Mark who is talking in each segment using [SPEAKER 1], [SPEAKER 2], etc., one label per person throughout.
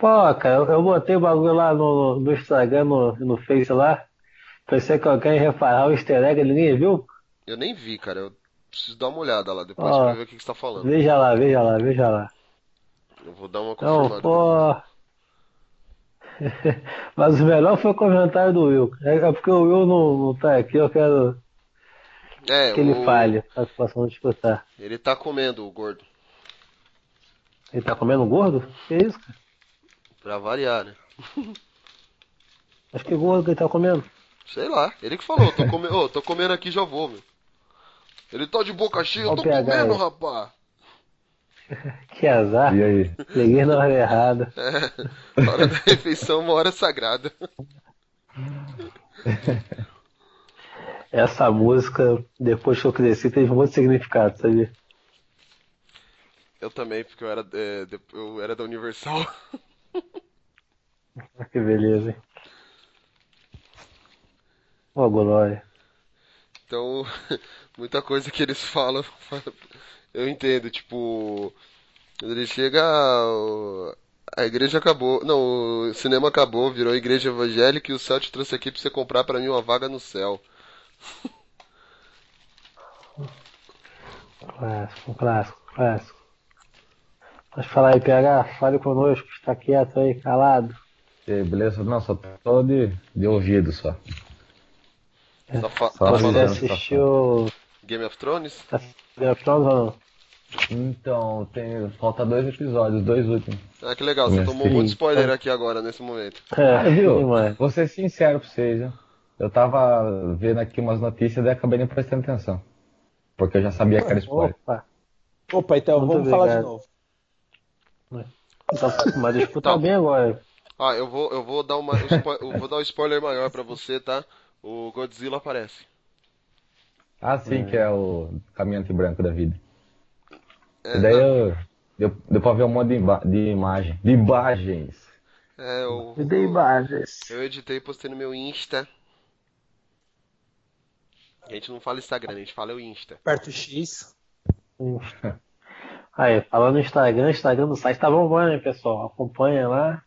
[SPEAKER 1] Pô, cara, eu, botei o bagulho lá no, no Instagram, no, no Face lá. Pensei que alguém ia reparar o easter egg, ninguém viu?
[SPEAKER 2] Eu nem vi, cara. Eu preciso dar uma olhada lá depois
[SPEAKER 1] Ó,
[SPEAKER 2] pra ver o que, que você tá falando.
[SPEAKER 1] Veja lá, veja lá, veja lá.
[SPEAKER 2] Eu vou dar uma
[SPEAKER 1] Não,
[SPEAKER 2] confirmada.
[SPEAKER 1] pô. Mas o melhor foi o comentário do Will. É é porque o Will não, não tá aqui, eu quero
[SPEAKER 2] É,
[SPEAKER 1] que ele
[SPEAKER 2] o-
[SPEAKER 1] fale, a situação de escutar.
[SPEAKER 2] Ele tá comendo o gordo.
[SPEAKER 1] Ele tá comendo gordo? Que isso, cara?
[SPEAKER 2] Pra variar, né?
[SPEAKER 1] Acho que gordo que ele tá comendo.
[SPEAKER 2] Sei lá. Ele que falou, tô, come... Ô, tô comendo aqui já vou, meu. Ele tá de boca cheia, eu tô
[SPEAKER 1] PH
[SPEAKER 2] comendo,
[SPEAKER 1] aí.
[SPEAKER 2] rapaz.
[SPEAKER 1] Que azar.
[SPEAKER 3] E aí?
[SPEAKER 1] Liguei na hora errada.
[SPEAKER 2] É, hora da refeição, uma hora sagrada.
[SPEAKER 1] Essa música, depois que eu cresci, teve muito significado, sabia?
[SPEAKER 2] Eu também, porque eu era, é, eu era da Universal.
[SPEAKER 1] Que beleza, hein? Ô, Glória.
[SPEAKER 2] Então, muita coisa que eles falam, eu entendo. Tipo, quando ele chega, a igreja acabou. Não, o cinema acabou, virou igreja evangélica e o céu te trouxe aqui pra você comprar pra mim uma vaga no céu.
[SPEAKER 1] Clássico, clássico, clássico. Pode falar aí, PH, fale conosco, está quieto aí, calado.
[SPEAKER 3] E aí, beleza? Não, só tô de, de ouvido só.
[SPEAKER 2] Tá, fa-
[SPEAKER 3] Só
[SPEAKER 2] tá
[SPEAKER 1] Você
[SPEAKER 3] avisando.
[SPEAKER 2] falando
[SPEAKER 1] assistiu
[SPEAKER 2] Game of Thrones?
[SPEAKER 1] Game of Thrones ou não?
[SPEAKER 3] Então, tem, falta dois episódios, dois últimos.
[SPEAKER 2] Ah, que legal, você tomou um monte de spoiler aqui agora, nesse momento.
[SPEAKER 1] É,
[SPEAKER 3] Ah, viu?
[SPEAKER 1] sim, mano.
[SPEAKER 3] Vou ser sincero pra vocês, viu? Eu tava vendo aqui umas notícias e acabei nem prestando atenção. Porque eu já sabia que era spoiler.
[SPEAKER 1] Opa,
[SPEAKER 4] Opa, então
[SPEAKER 1] Muito
[SPEAKER 4] vamos falar de
[SPEAKER 1] obrigado.
[SPEAKER 4] novo.
[SPEAKER 1] Mas disputa
[SPEAKER 2] Tá.
[SPEAKER 1] bem agora.
[SPEAKER 2] Ah, eu vou, eu vou dar uma, um eu vou dar um spoiler maior pra você, tá? O Godzilla aparece.
[SPEAKER 3] Ah, sim, que é o caminhante branco da vida.
[SPEAKER 2] É,
[SPEAKER 3] e daí
[SPEAKER 2] não,
[SPEAKER 3] eu, deu, deu pra ver um monte de, ima- de imagem. De imagens.
[SPEAKER 2] é, eu,
[SPEAKER 1] dê imagens.
[SPEAKER 2] eu editei e postei no meu Insta. A gente não fala Instagram, a gente fala o Insta.
[SPEAKER 4] Aperta o X.
[SPEAKER 1] Aí, falando no Instagram, Instagram do site tá bombando, hein, pessoal? Acompanha lá.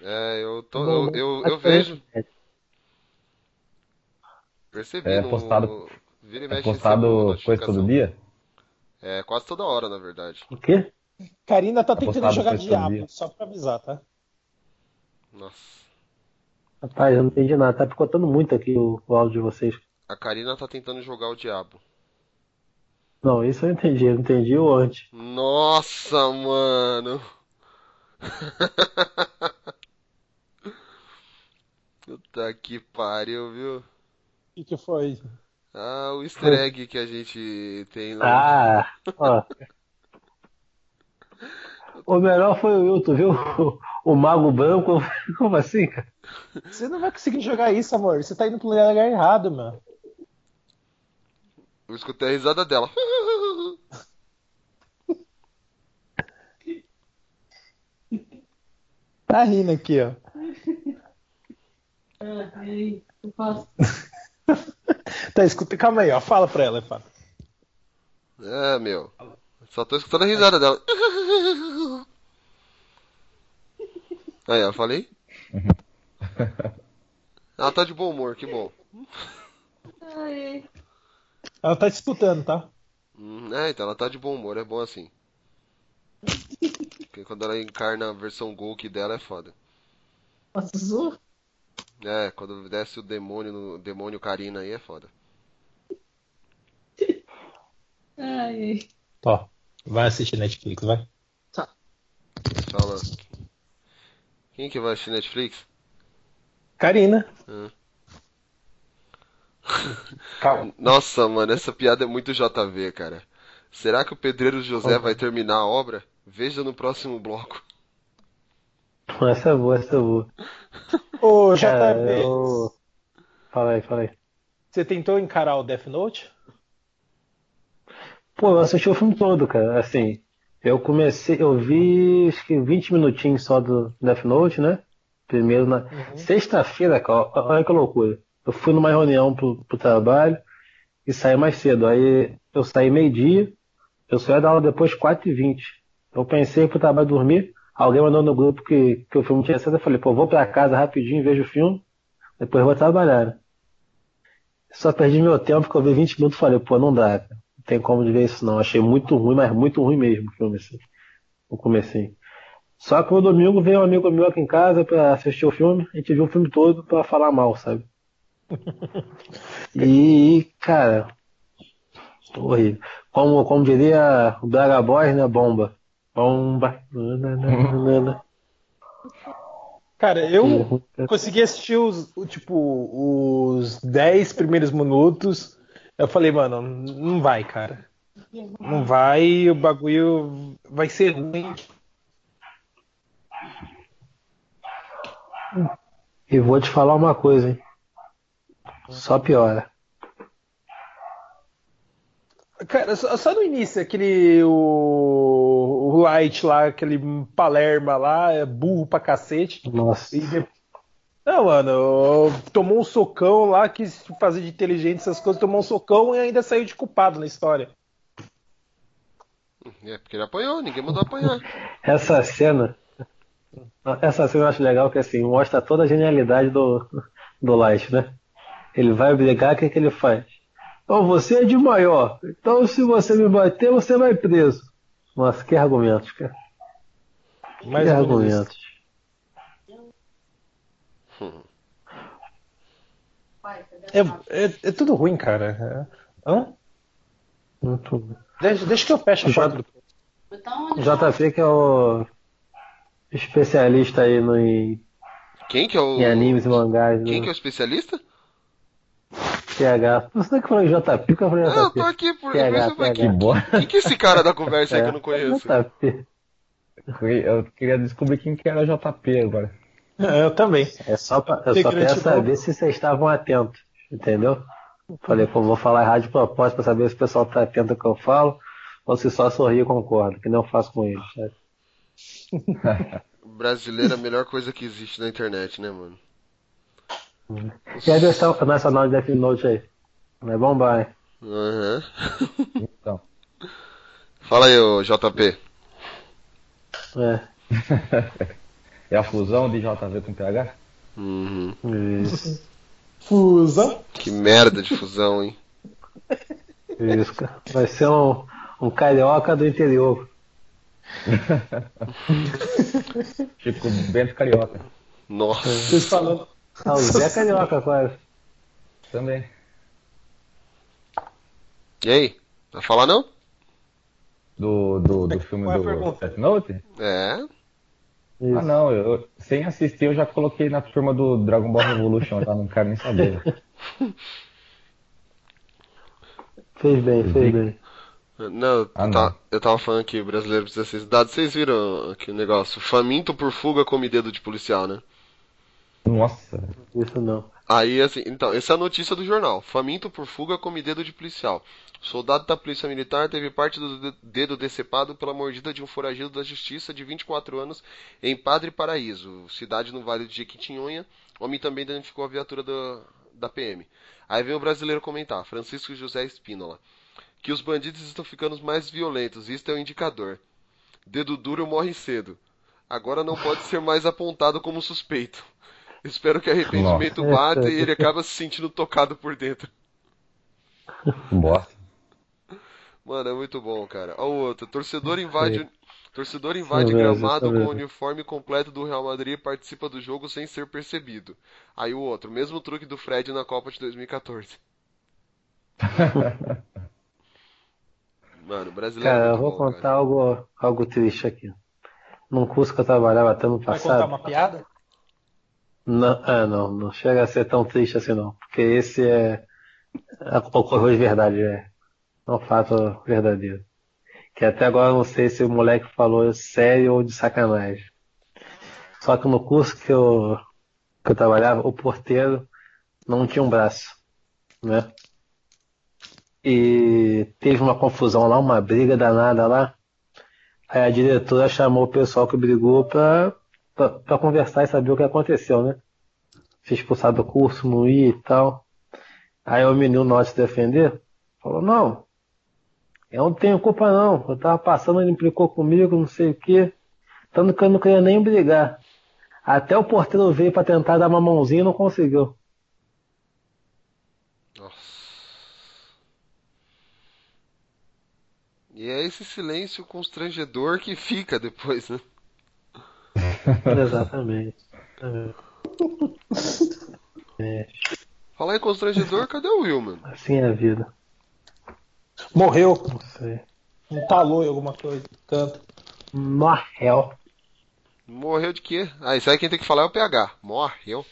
[SPEAKER 2] É, eu tô, eu, eu, eu vejo,
[SPEAKER 1] certo.
[SPEAKER 2] percebi
[SPEAKER 3] É
[SPEAKER 2] no,
[SPEAKER 3] postado-
[SPEAKER 2] vira e
[SPEAKER 3] É postado coisa todo dia?
[SPEAKER 2] É, quase toda hora, na verdade.
[SPEAKER 1] O quê?
[SPEAKER 4] Karina tá tentando
[SPEAKER 3] postado
[SPEAKER 4] jogar
[SPEAKER 3] coisa todo
[SPEAKER 4] Diablo,
[SPEAKER 3] dia.
[SPEAKER 4] só pra avisar, tá?
[SPEAKER 2] Nossa.
[SPEAKER 1] Rapaz, eu não entendi nada. Tá picotando muito aqui o, o áudio de vocês.
[SPEAKER 2] A Karina tá tentando jogar o diabo.
[SPEAKER 1] Não, isso eu entendi. Eu entendi o antes.
[SPEAKER 2] Nossa, mano. Puta que pariu, viu?
[SPEAKER 4] O que, que foi?
[SPEAKER 2] Ah, o easter egg que a gente tem lá.
[SPEAKER 1] Ah, ó. O melhor foi o Wilton, viu? O, o Mago Branco. Como assim, cara?
[SPEAKER 4] Você não vai conseguir jogar isso, amor. Você tá indo pro lugar errado, mano.
[SPEAKER 2] Eu escutei a risada dela.
[SPEAKER 4] Tá rindo aqui, ó.
[SPEAKER 5] Ai, eu posso.
[SPEAKER 4] Tá, escuta, calma aí, ó. Fala pra ela, fala.
[SPEAKER 2] É, meu. Só tô escutando a risada dela. Aí, ó, falei? Ela tá de bom humor, que bom.
[SPEAKER 5] Ai,
[SPEAKER 4] Ela tá te escutando, tá?
[SPEAKER 2] Hum, É, então ela tá de bom humor, é bom assim. Porque quando ela encarna a versão Golk dela é foda.
[SPEAKER 5] azul?
[SPEAKER 2] É, quando desce o demônio no demônio Karina aí é foda.
[SPEAKER 5] Ai,
[SPEAKER 4] Ó, vai assistir Netflix, vai.
[SPEAKER 2] Fala. Quem que vai assistir Netflix?
[SPEAKER 4] Karina.
[SPEAKER 2] Hum.
[SPEAKER 4] Calma.
[SPEAKER 2] Nossa, mano, essa piada é muito JV, cara. Será que o pedreiro José vai terminar a obra? Veja no próximo bloco.
[SPEAKER 1] Essa é boa, essa é boa.
[SPEAKER 4] Ô,
[SPEAKER 1] Cara,
[SPEAKER 4] JB,
[SPEAKER 1] eu... Fala aí, fala aí.
[SPEAKER 4] você tentou encarar o Death Note?
[SPEAKER 1] Pô, eu assisti o filme todo, cara. Assim, eu comecei, eu vi acho que 20 minutinhos só do Death Note, né? Primeiro na sexta-feira, cara, olha que loucura. Eu fui numa reunião pro, pro trabalho e saí mais cedo. Aí eu saí meio-dia, eu só ia dar aula depois 4h20. Eu pensei pro trabalho dormir, alguém mandou no grupo que, que o filme tinha sido, eu falei, pô, vou pra casa rapidinho, vejo o filme, depois vou trabalhar. Só perdi meu tempo, porque eu vi 20 minutos e falei, pô, não dá, não tem como de ver isso não. Achei muito ruim, mas muito ruim mesmo o filme, assim. O comecinho. Só que no domingo veio um amigo meu aqui em casa pra assistir o filme, a gente viu o filme todo pra falar mal, sabe? E, cara, horrível. Como, como diria o Braga Boys, né? Bomba. Bomba.
[SPEAKER 4] Cara, eu consegui assistir os, tipo, os 10 primeiros minutos. Eu falei, mano, não vai, cara. Não vai, o bagulho vai ser ruim.
[SPEAKER 1] E vou te falar uma coisa, hein? Só piora.
[SPEAKER 4] Cara, só, só no início, aquele. O, o Light lá, aquele Palerma lá, é burro pra cacete.
[SPEAKER 1] Nossa.
[SPEAKER 4] E de- Não, mano, tomou um socão lá, quis fazer de inteligente essas coisas, tomou um socão e ainda saiu de culpado na história.
[SPEAKER 2] É porque ele apanhou, ninguém mandou apanhar.
[SPEAKER 1] Essa cena. Essa cena eu acho legal que assim, mostra toda a genialidade do, do Light, né? Ele vai brigar, o que, que ele faz? Então você é de maior. Então se você me bater, você vai preso. Nossa, que argumentos, cara.
[SPEAKER 4] Mais
[SPEAKER 1] que
[SPEAKER 4] isso.
[SPEAKER 1] argumentos.
[SPEAKER 4] É, é, é tudo ruim, cara. É. Hã?
[SPEAKER 1] Muito bom.
[SPEAKER 4] Deixa, deixa que eu fecho a
[SPEAKER 1] Já-
[SPEAKER 4] porta do.
[SPEAKER 1] JP que é o especialista aí no, em,
[SPEAKER 2] Quem que é o.
[SPEAKER 1] em animes e mangás.
[SPEAKER 2] Quem
[SPEAKER 1] né?
[SPEAKER 2] que é o especialista?
[SPEAKER 1] PH. Você que falou em JP, que eu falei
[SPEAKER 2] Ah, eu tô
[SPEAKER 1] JP.
[SPEAKER 2] aqui por.
[SPEAKER 1] PH,
[SPEAKER 2] eu falei,
[SPEAKER 3] Que
[SPEAKER 1] PH.
[SPEAKER 3] boa.
[SPEAKER 2] Quem que é esse cara da conversa aí que eu
[SPEAKER 1] É,
[SPEAKER 2] não conheço?
[SPEAKER 1] JP.
[SPEAKER 3] Eu queria descobrir quem que era o JP agora.
[SPEAKER 4] É, eu também.
[SPEAKER 1] É só pra, eu
[SPEAKER 4] Tem
[SPEAKER 1] só queria
[SPEAKER 4] gratidão.
[SPEAKER 1] saber se vocês estavam atentos, entendeu? Falei, pô, vou falar rádio de propósito pra saber se o pessoal tá atento ao que eu falo, ou se só sorri e concorda, que nem eu faço com eles, sabe?
[SPEAKER 2] Brasileiro é a melhor coisa que existe na internet, né, mano?
[SPEAKER 1] E a versão nacional de Death Note aí? Vai bombar, hein?
[SPEAKER 2] Aham.
[SPEAKER 3] Então.
[SPEAKER 2] Fala aí, ô JP.
[SPEAKER 1] É,
[SPEAKER 3] É a fusão de JV com PH?
[SPEAKER 2] Uhum.
[SPEAKER 1] isso,
[SPEAKER 4] Fusão.
[SPEAKER 2] Que merda de fusão, hein?
[SPEAKER 1] isso, cara. Vai ser um, um carioca do interior.
[SPEAKER 3] Chico Bento Carioca.
[SPEAKER 2] Nossa.
[SPEAKER 4] Vocês falando.
[SPEAKER 1] Ah, o Zé é carioca quase.
[SPEAKER 3] Também.
[SPEAKER 2] E aí? Vai falar não?
[SPEAKER 3] Do, do, do filme
[SPEAKER 4] é a
[SPEAKER 3] do? Death Note?
[SPEAKER 2] É.
[SPEAKER 1] Isso.
[SPEAKER 3] Ah não, eu, sem assistir eu já coloquei na turma do Dragon Ball Revolution, já não quero nem saber.
[SPEAKER 1] Fez bem, fez bem.
[SPEAKER 2] Não, eu,
[SPEAKER 3] Ah,
[SPEAKER 2] tá-
[SPEAKER 3] não.
[SPEAKER 2] eu tava falando que o brasileiro precisa ser estudado. Vocês viram aqui o negócio? Faminto por fuga come dedo de policial, né?
[SPEAKER 3] Nossa,
[SPEAKER 1] Isso não.
[SPEAKER 2] Aí, assim, então, essa é a notícia do jornal. Faminto por fuga come dedo de policial. Soldado da Polícia Militar teve parte do de- dedo decepado pela mordida de um foragido da Justiça de 24 anos em Padre Paraíso, cidade no Vale de Jequitinhonha. O homem também identificou a viatura da, da PM. Aí vem o brasileiro comentar, Francisco José Espínola, que os bandidos estão ficando mais violentos, isto é um indicador. Dedo duro morre cedo. Agora não pode ser mais apontado como suspeito. Espero que arrependimento
[SPEAKER 1] Nossa.
[SPEAKER 2] bata e ele acaba se sentindo tocado por dentro.
[SPEAKER 3] bosta.
[SPEAKER 2] Mano, é muito bom, cara. Ó o outro. Torcedor invade, torcedor invade
[SPEAKER 1] mesmo,
[SPEAKER 2] gramado com o uniforme completo do Real Madrid e participa do jogo sem ser percebido. Aí o outro. Mesmo truque do Fred na Copa de 2014. Mano, brasileiro é
[SPEAKER 1] Cara, eu
[SPEAKER 2] muito
[SPEAKER 1] vou
[SPEAKER 2] bom,
[SPEAKER 1] contar
[SPEAKER 2] cara.
[SPEAKER 1] algo, algo triste aqui. Num curso que eu trabalhava até no
[SPEAKER 4] Vai contar
[SPEAKER 1] passado.
[SPEAKER 4] uma piada?
[SPEAKER 1] Não, ah, não, não chega a ser tão triste assim não. Porque esse é. é- Ocorreu de verdade, é. É um fato verdadeiro. Que até agora eu não sei se o moleque falou sério ou de sacanagem. Só que no curso que eu, que eu trabalhava, o porteiro não tinha um braço, né? E teve uma confusão lá, uma briga danada lá. Aí a diretora chamou o pessoal que brigou pra, pra conversar e saber o que aconteceu, né? Se expulsar do curso, não ir e tal. Aí o menino, se defender, falou, não, eu não tenho culpa não. Eu tava passando, ele implicou comigo, não sei o quê. Tanto que eu não queria nem brigar. Até o porteiro veio pra tentar dar uma mãozinha e não conseguiu.
[SPEAKER 2] Nossa. E é esse silêncio constrangedor que fica depois, né?
[SPEAKER 1] Exatamente. É,
[SPEAKER 2] Falar em constrangedor, cadê o Will, mano?
[SPEAKER 1] assim é a vida.
[SPEAKER 4] Morreu.
[SPEAKER 1] Não sei.
[SPEAKER 4] Entalou em alguma coisa. Canto.
[SPEAKER 1] Morreu.
[SPEAKER 2] Morreu de quê? Ah, isso aí quem tem que falar é o PH. Morreu.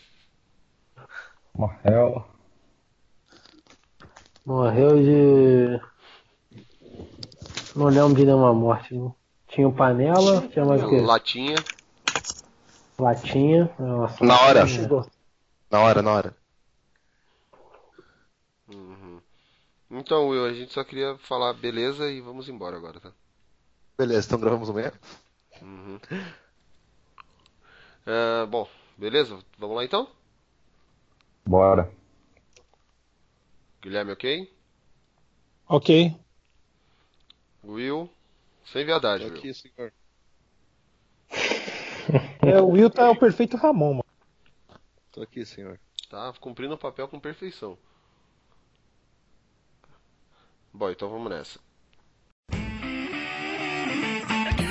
[SPEAKER 3] Morreu.
[SPEAKER 1] Morreu de. Não lembro de nenhuma morte. não. Tinha o panela, tinha mais o quê?
[SPEAKER 2] Latinha.
[SPEAKER 1] Latinha. Nossa,
[SPEAKER 6] Na hora.
[SPEAKER 1] chegou.
[SPEAKER 6] Na hora, na hora.
[SPEAKER 2] Uhum. Então, Will, a gente só queria falar beleza e vamos embora agora, tá?
[SPEAKER 6] Beleza, então gravamos o meia.
[SPEAKER 2] Uhum. É, bom, beleza? Vamos lá então?
[SPEAKER 3] Bora.
[SPEAKER 2] Guilherme, ok?
[SPEAKER 4] Ok.
[SPEAKER 2] Will, sem viadagem,
[SPEAKER 6] Tô
[SPEAKER 2] Will.
[SPEAKER 6] aqui, senhor.
[SPEAKER 4] É, o Will tá o perfeito Ramon, mano.
[SPEAKER 6] Tô aqui, senhor.
[SPEAKER 2] Tá cumprindo o papel com perfeição. Bom, então vamos nessa.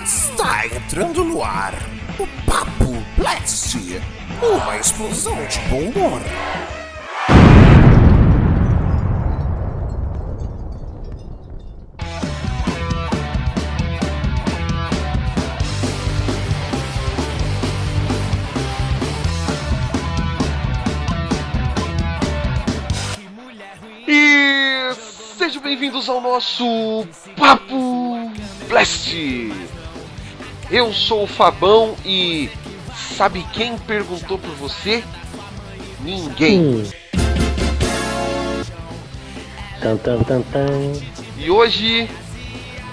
[SPEAKER 7] Está entrando no ar o Papo Blast, uma explosão de bom humor.
[SPEAKER 2] Sejam bem-vindos ao nosso Papo Blast. Eu sou o Fabão e sabe quem perguntou por você? Ninguém.
[SPEAKER 1] Hum. Tan, tan, tan.
[SPEAKER 2] E hoje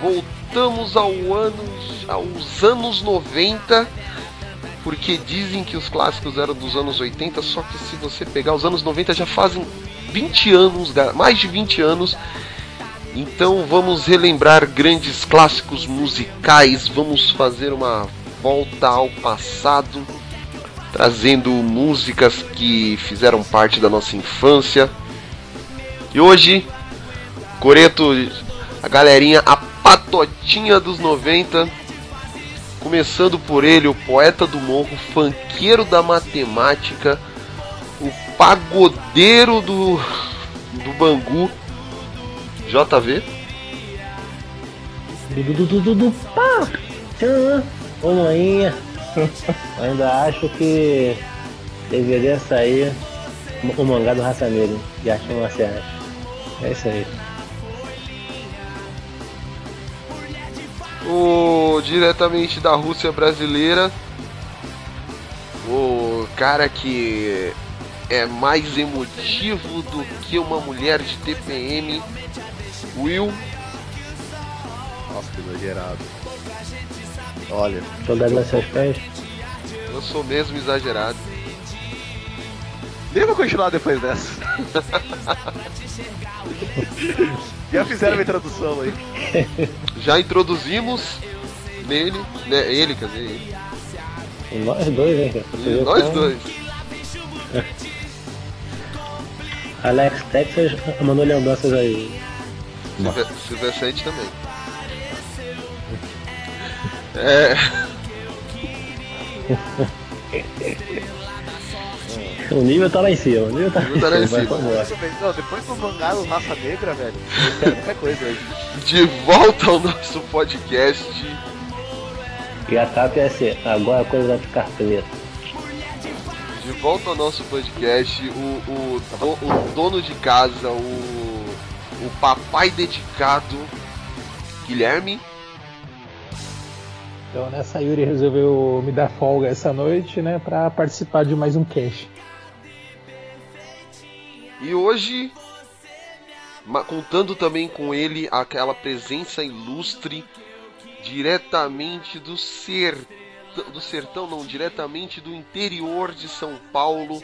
[SPEAKER 2] voltamos ao anos, aos anos 90, porque dizem que os clássicos eram dos anos 80, só que se você pegar os anos 90 já fazem 20 anos, mais de 20 anos. Então vamos relembrar grandes clássicos musicais, vamos fazer uma volta ao passado, trazendo músicas que fizeram parte da nossa infância. E hoje Coreto, a galerinha, a patotinha dos 90. Começando por ele, o poeta do morro, fanqueiro da matemática, o pagodeiro do, do Bangu, JV.
[SPEAKER 1] Du, pá! Ô manhinha! Eu ainda acho que deveria sair o mangá do Raça Negra, de arte marciais. É isso aí.
[SPEAKER 2] O diretamente da Rússia brasileira, o cara que é mais emotivo do que uma mulher de TPM, Will.
[SPEAKER 6] Nossa, que exagerado. Olha,
[SPEAKER 1] Soldado nas seus pés.
[SPEAKER 2] Eu sou mesmo exagerado.
[SPEAKER 6] nem vou continuar depois dessa. Já fizeram uma introdução aí.
[SPEAKER 2] Já introduzimos nele, né, ele, quer dizer, ele.
[SPEAKER 1] Nós dois, hein, vê
[SPEAKER 2] nós
[SPEAKER 1] como
[SPEAKER 2] dois.
[SPEAKER 1] Alex Texas mandou lembranças aí.
[SPEAKER 2] Silve- Silvescente também. É,
[SPEAKER 1] O nível tá lá em cima, o nível tá,
[SPEAKER 2] nível tá lá em cima.
[SPEAKER 6] Não, depois do mangá do Raça Negra, velho, eu espero qualquer coisa aí.
[SPEAKER 2] de volta ao nosso podcast.
[SPEAKER 1] E a capa é assim, agora a coisa vai ficar preta.
[SPEAKER 2] De volta ao nosso podcast, o, o, do- o dono de casa, o, o papai dedicado, Guilherme.
[SPEAKER 4] Então nessa Yuri resolveu me dar folga essa noite, né, pra participar de mais um cast.
[SPEAKER 2] E hoje, contando também com ele, aquela presença ilustre, diretamente do sertão, do sertão não, diretamente do interior de São Paulo,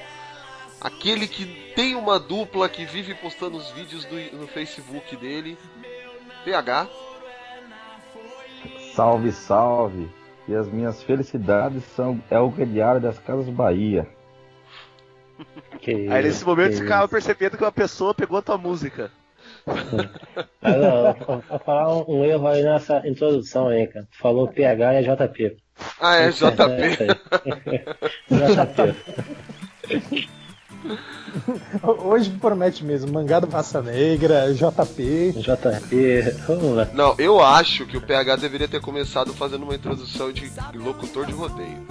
[SPEAKER 2] aquele que tem uma dupla que vive postando os vídeos do- no Facebook dele, PH.
[SPEAKER 3] Salve, salve. E as minhas felicidades são é o crediário das Casas Bahia.
[SPEAKER 1] Que
[SPEAKER 6] Aí nesse momento
[SPEAKER 1] que
[SPEAKER 6] você ficava percebendo que uma pessoa pegou a tua música.
[SPEAKER 1] Mas, ó, falar um, um erro aí nessa introdução aí, cara. Tu Falou PH e é JP.
[SPEAKER 2] Ah, é,
[SPEAKER 1] É,
[SPEAKER 2] JP.
[SPEAKER 1] JP.
[SPEAKER 4] Hoje promete mesmo. Mangá do Raça Negra, JP.
[SPEAKER 1] JP. Vamos lá.
[SPEAKER 2] Não, eu acho que o PH deveria ter começado fazendo uma introdução de locutor de rodeio.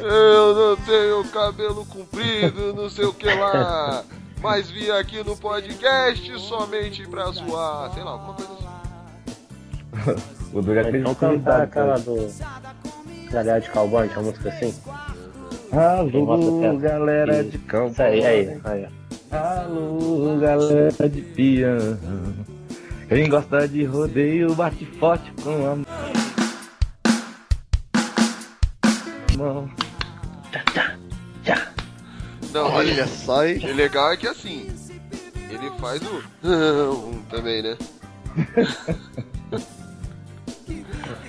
[SPEAKER 2] Eu não tenho cabelo comprido, não sei o que lá. Mas vim aqui no podcast somente pra zoar. Sei lá, alguma coisa assim.
[SPEAKER 3] O Duga
[SPEAKER 1] Então cantar aquela do. Galera de cowboy, tinha uma música assim?
[SPEAKER 3] Alô, galera de campo.
[SPEAKER 1] Isso aí, aí, aí.
[SPEAKER 3] Alô, galera de peão. Quem gosta de rodeio bate forte com a mão.
[SPEAKER 2] Não,
[SPEAKER 6] Olha
[SPEAKER 2] ele,
[SPEAKER 6] só, hein?
[SPEAKER 2] o legal é que assim, ele faz o também, né?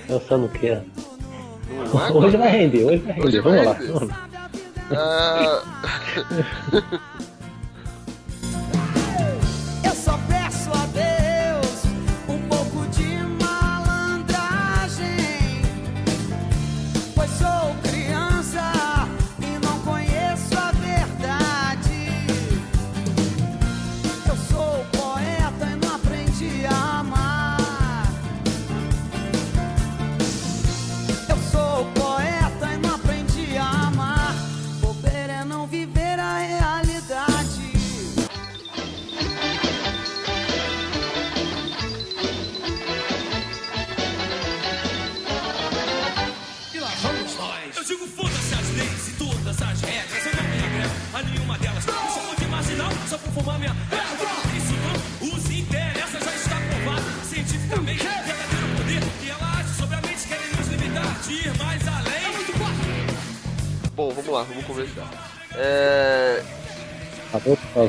[SPEAKER 1] Pensando o quê?
[SPEAKER 2] Não é,
[SPEAKER 1] Hoje vai render, hoje vai render.
[SPEAKER 2] Hoje vai
[SPEAKER 1] Vamos lá.
[SPEAKER 2] render.
[SPEAKER 1] vamos lá.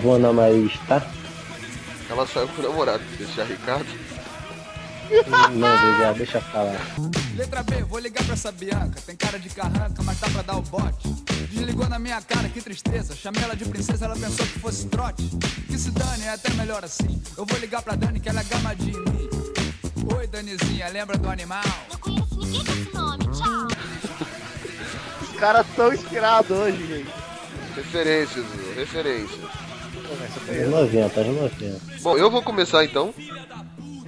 [SPEAKER 8] não,
[SPEAKER 1] mas tá?
[SPEAKER 2] ela saiu com o namorado, deixar Ricardo.
[SPEAKER 1] Não, obrigado, deixa eu falar.
[SPEAKER 8] Letra B, vou ligar pra essa Bianca. Tem cara de carranca, mas dá pra dar o bote. Desligou na minha cara, que tristeza. Chamei ela de princesa, ela pensou que fosse trote. Que se dane, é até melhor assim. Eu vou ligar pra Dani, que ela é gamadinha em mim. Oi, Danizinha, lembra do animal?
[SPEAKER 9] Não conheço ninguém com esse nome, tchau.
[SPEAKER 6] Os caras tão inspirados hoje, gente.
[SPEAKER 2] Referências, viu? Referências.
[SPEAKER 1] Anos 90, anos 90.
[SPEAKER 2] Bom, eu vou começar então.
[SPEAKER 1] Não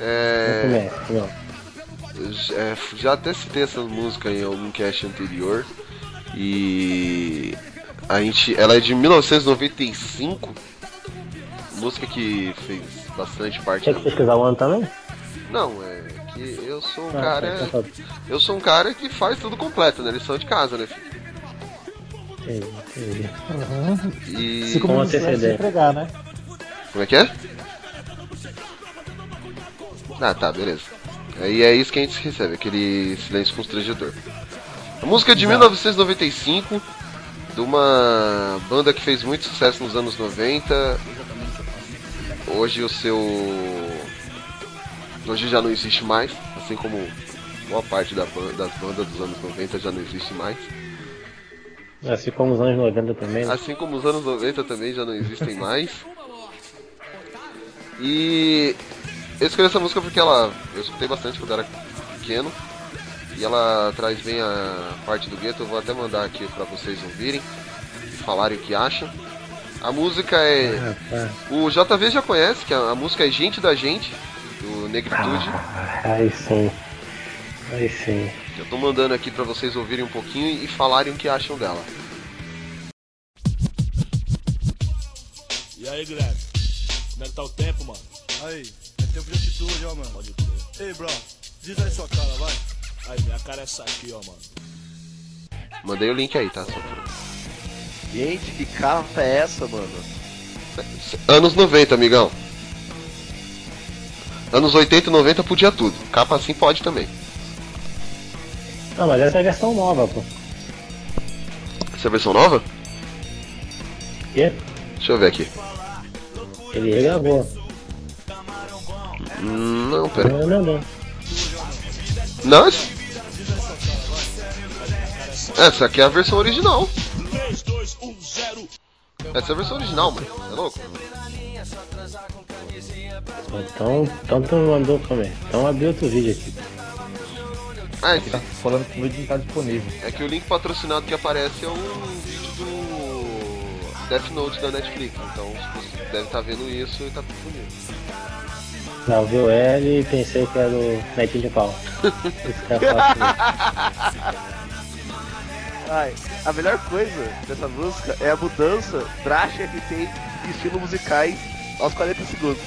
[SPEAKER 2] É,
[SPEAKER 1] começa, não.
[SPEAKER 2] é, já até citei essa música em algum cast anterior. E a gente, ela é de 1995. Música que fez bastante parte
[SPEAKER 1] Tinha
[SPEAKER 2] da
[SPEAKER 1] que pesquisar o ano também?
[SPEAKER 2] Não, é que eu sou um
[SPEAKER 1] Ah,
[SPEAKER 2] cara.
[SPEAKER 1] tá, tá, tá.
[SPEAKER 2] Eu sou um cara que faz tudo completo, né? Lição de casa, né, filho?
[SPEAKER 1] Entendi, entendi.
[SPEAKER 2] E.
[SPEAKER 4] Se
[SPEAKER 1] Com
[SPEAKER 4] como se
[SPEAKER 1] antecedência.
[SPEAKER 4] entregar, né?
[SPEAKER 2] Como é que é? Ah, tá, beleza. Aí é isso que a gente recebe, aquele silêncio constrangedor. A música é de 1995, de uma banda que fez muito sucesso nos anos 90. Hoje o seu. Hoje já não existe mais, assim como boa parte da ban- das bandas dos anos 90 já não existe mais.
[SPEAKER 1] Assim como os anos 90 também, né?
[SPEAKER 2] Assim como os anos 90 também já não existem mais. E eu escolhi essa música porque ela. Eu escutei bastante quando era pequeno. E ela traz bem a parte do gueto. Eu vou até mandar aqui pra vocês ouvirem e falarem o que acham. A música é.
[SPEAKER 1] Ah.
[SPEAKER 2] O JV já conhece, que a, a música é Gente da Gente, do Negritude.
[SPEAKER 1] Aí sim. Aí sim.
[SPEAKER 2] Eu tô mandando aqui pra vocês ouvirem um pouquinho e falarem o que acham dela.
[SPEAKER 10] E aí, Guilherme? Como é que tá o tempo, mano?
[SPEAKER 11] Aí, é tempo de atitude, ó, mano.
[SPEAKER 10] Pode crer.
[SPEAKER 11] Ei, bro, diz aí sua cara, vai.
[SPEAKER 10] Aí, minha cara é essa aqui, ó, mano.
[SPEAKER 2] Mandei o link aí, tá?
[SPEAKER 6] Gente, que capa é essa, mano?
[SPEAKER 2] Anos 90, amigão. Anos 80 e 90 podia tudo. Capa assim pode também.
[SPEAKER 1] Não, mas essa é a versão nova, pô.
[SPEAKER 2] Essa é a versão nova?
[SPEAKER 1] Quê?
[SPEAKER 2] Deixa eu ver aqui.
[SPEAKER 1] Ele regravou.
[SPEAKER 2] Não, pera.
[SPEAKER 1] Não, não, não.
[SPEAKER 2] Não, Essa aqui é a versão original. Essa é a versão original, mano. É louco?
[SPEAKER 1] Então, então tu mandou também. Então abri outro vídeo aqui.
[SPEAKER 2] Ah, é
[SPEAKER 3] Tá falando que o vídeo não tá disponível.
[SPEAKER 2] É que o link patrocinado que aparece é um vídeo do Death Note da Netflix. Então você deve estar vendo isso e tá disponível.
[SPEAKER 1] Não, viu L e pensei que era o netinho de pau. É fácil.
[SPEAKER 6] Ai, a melhor coisa dessa música é a mudança drástica que tem de estilo musicais aos 40 segundos.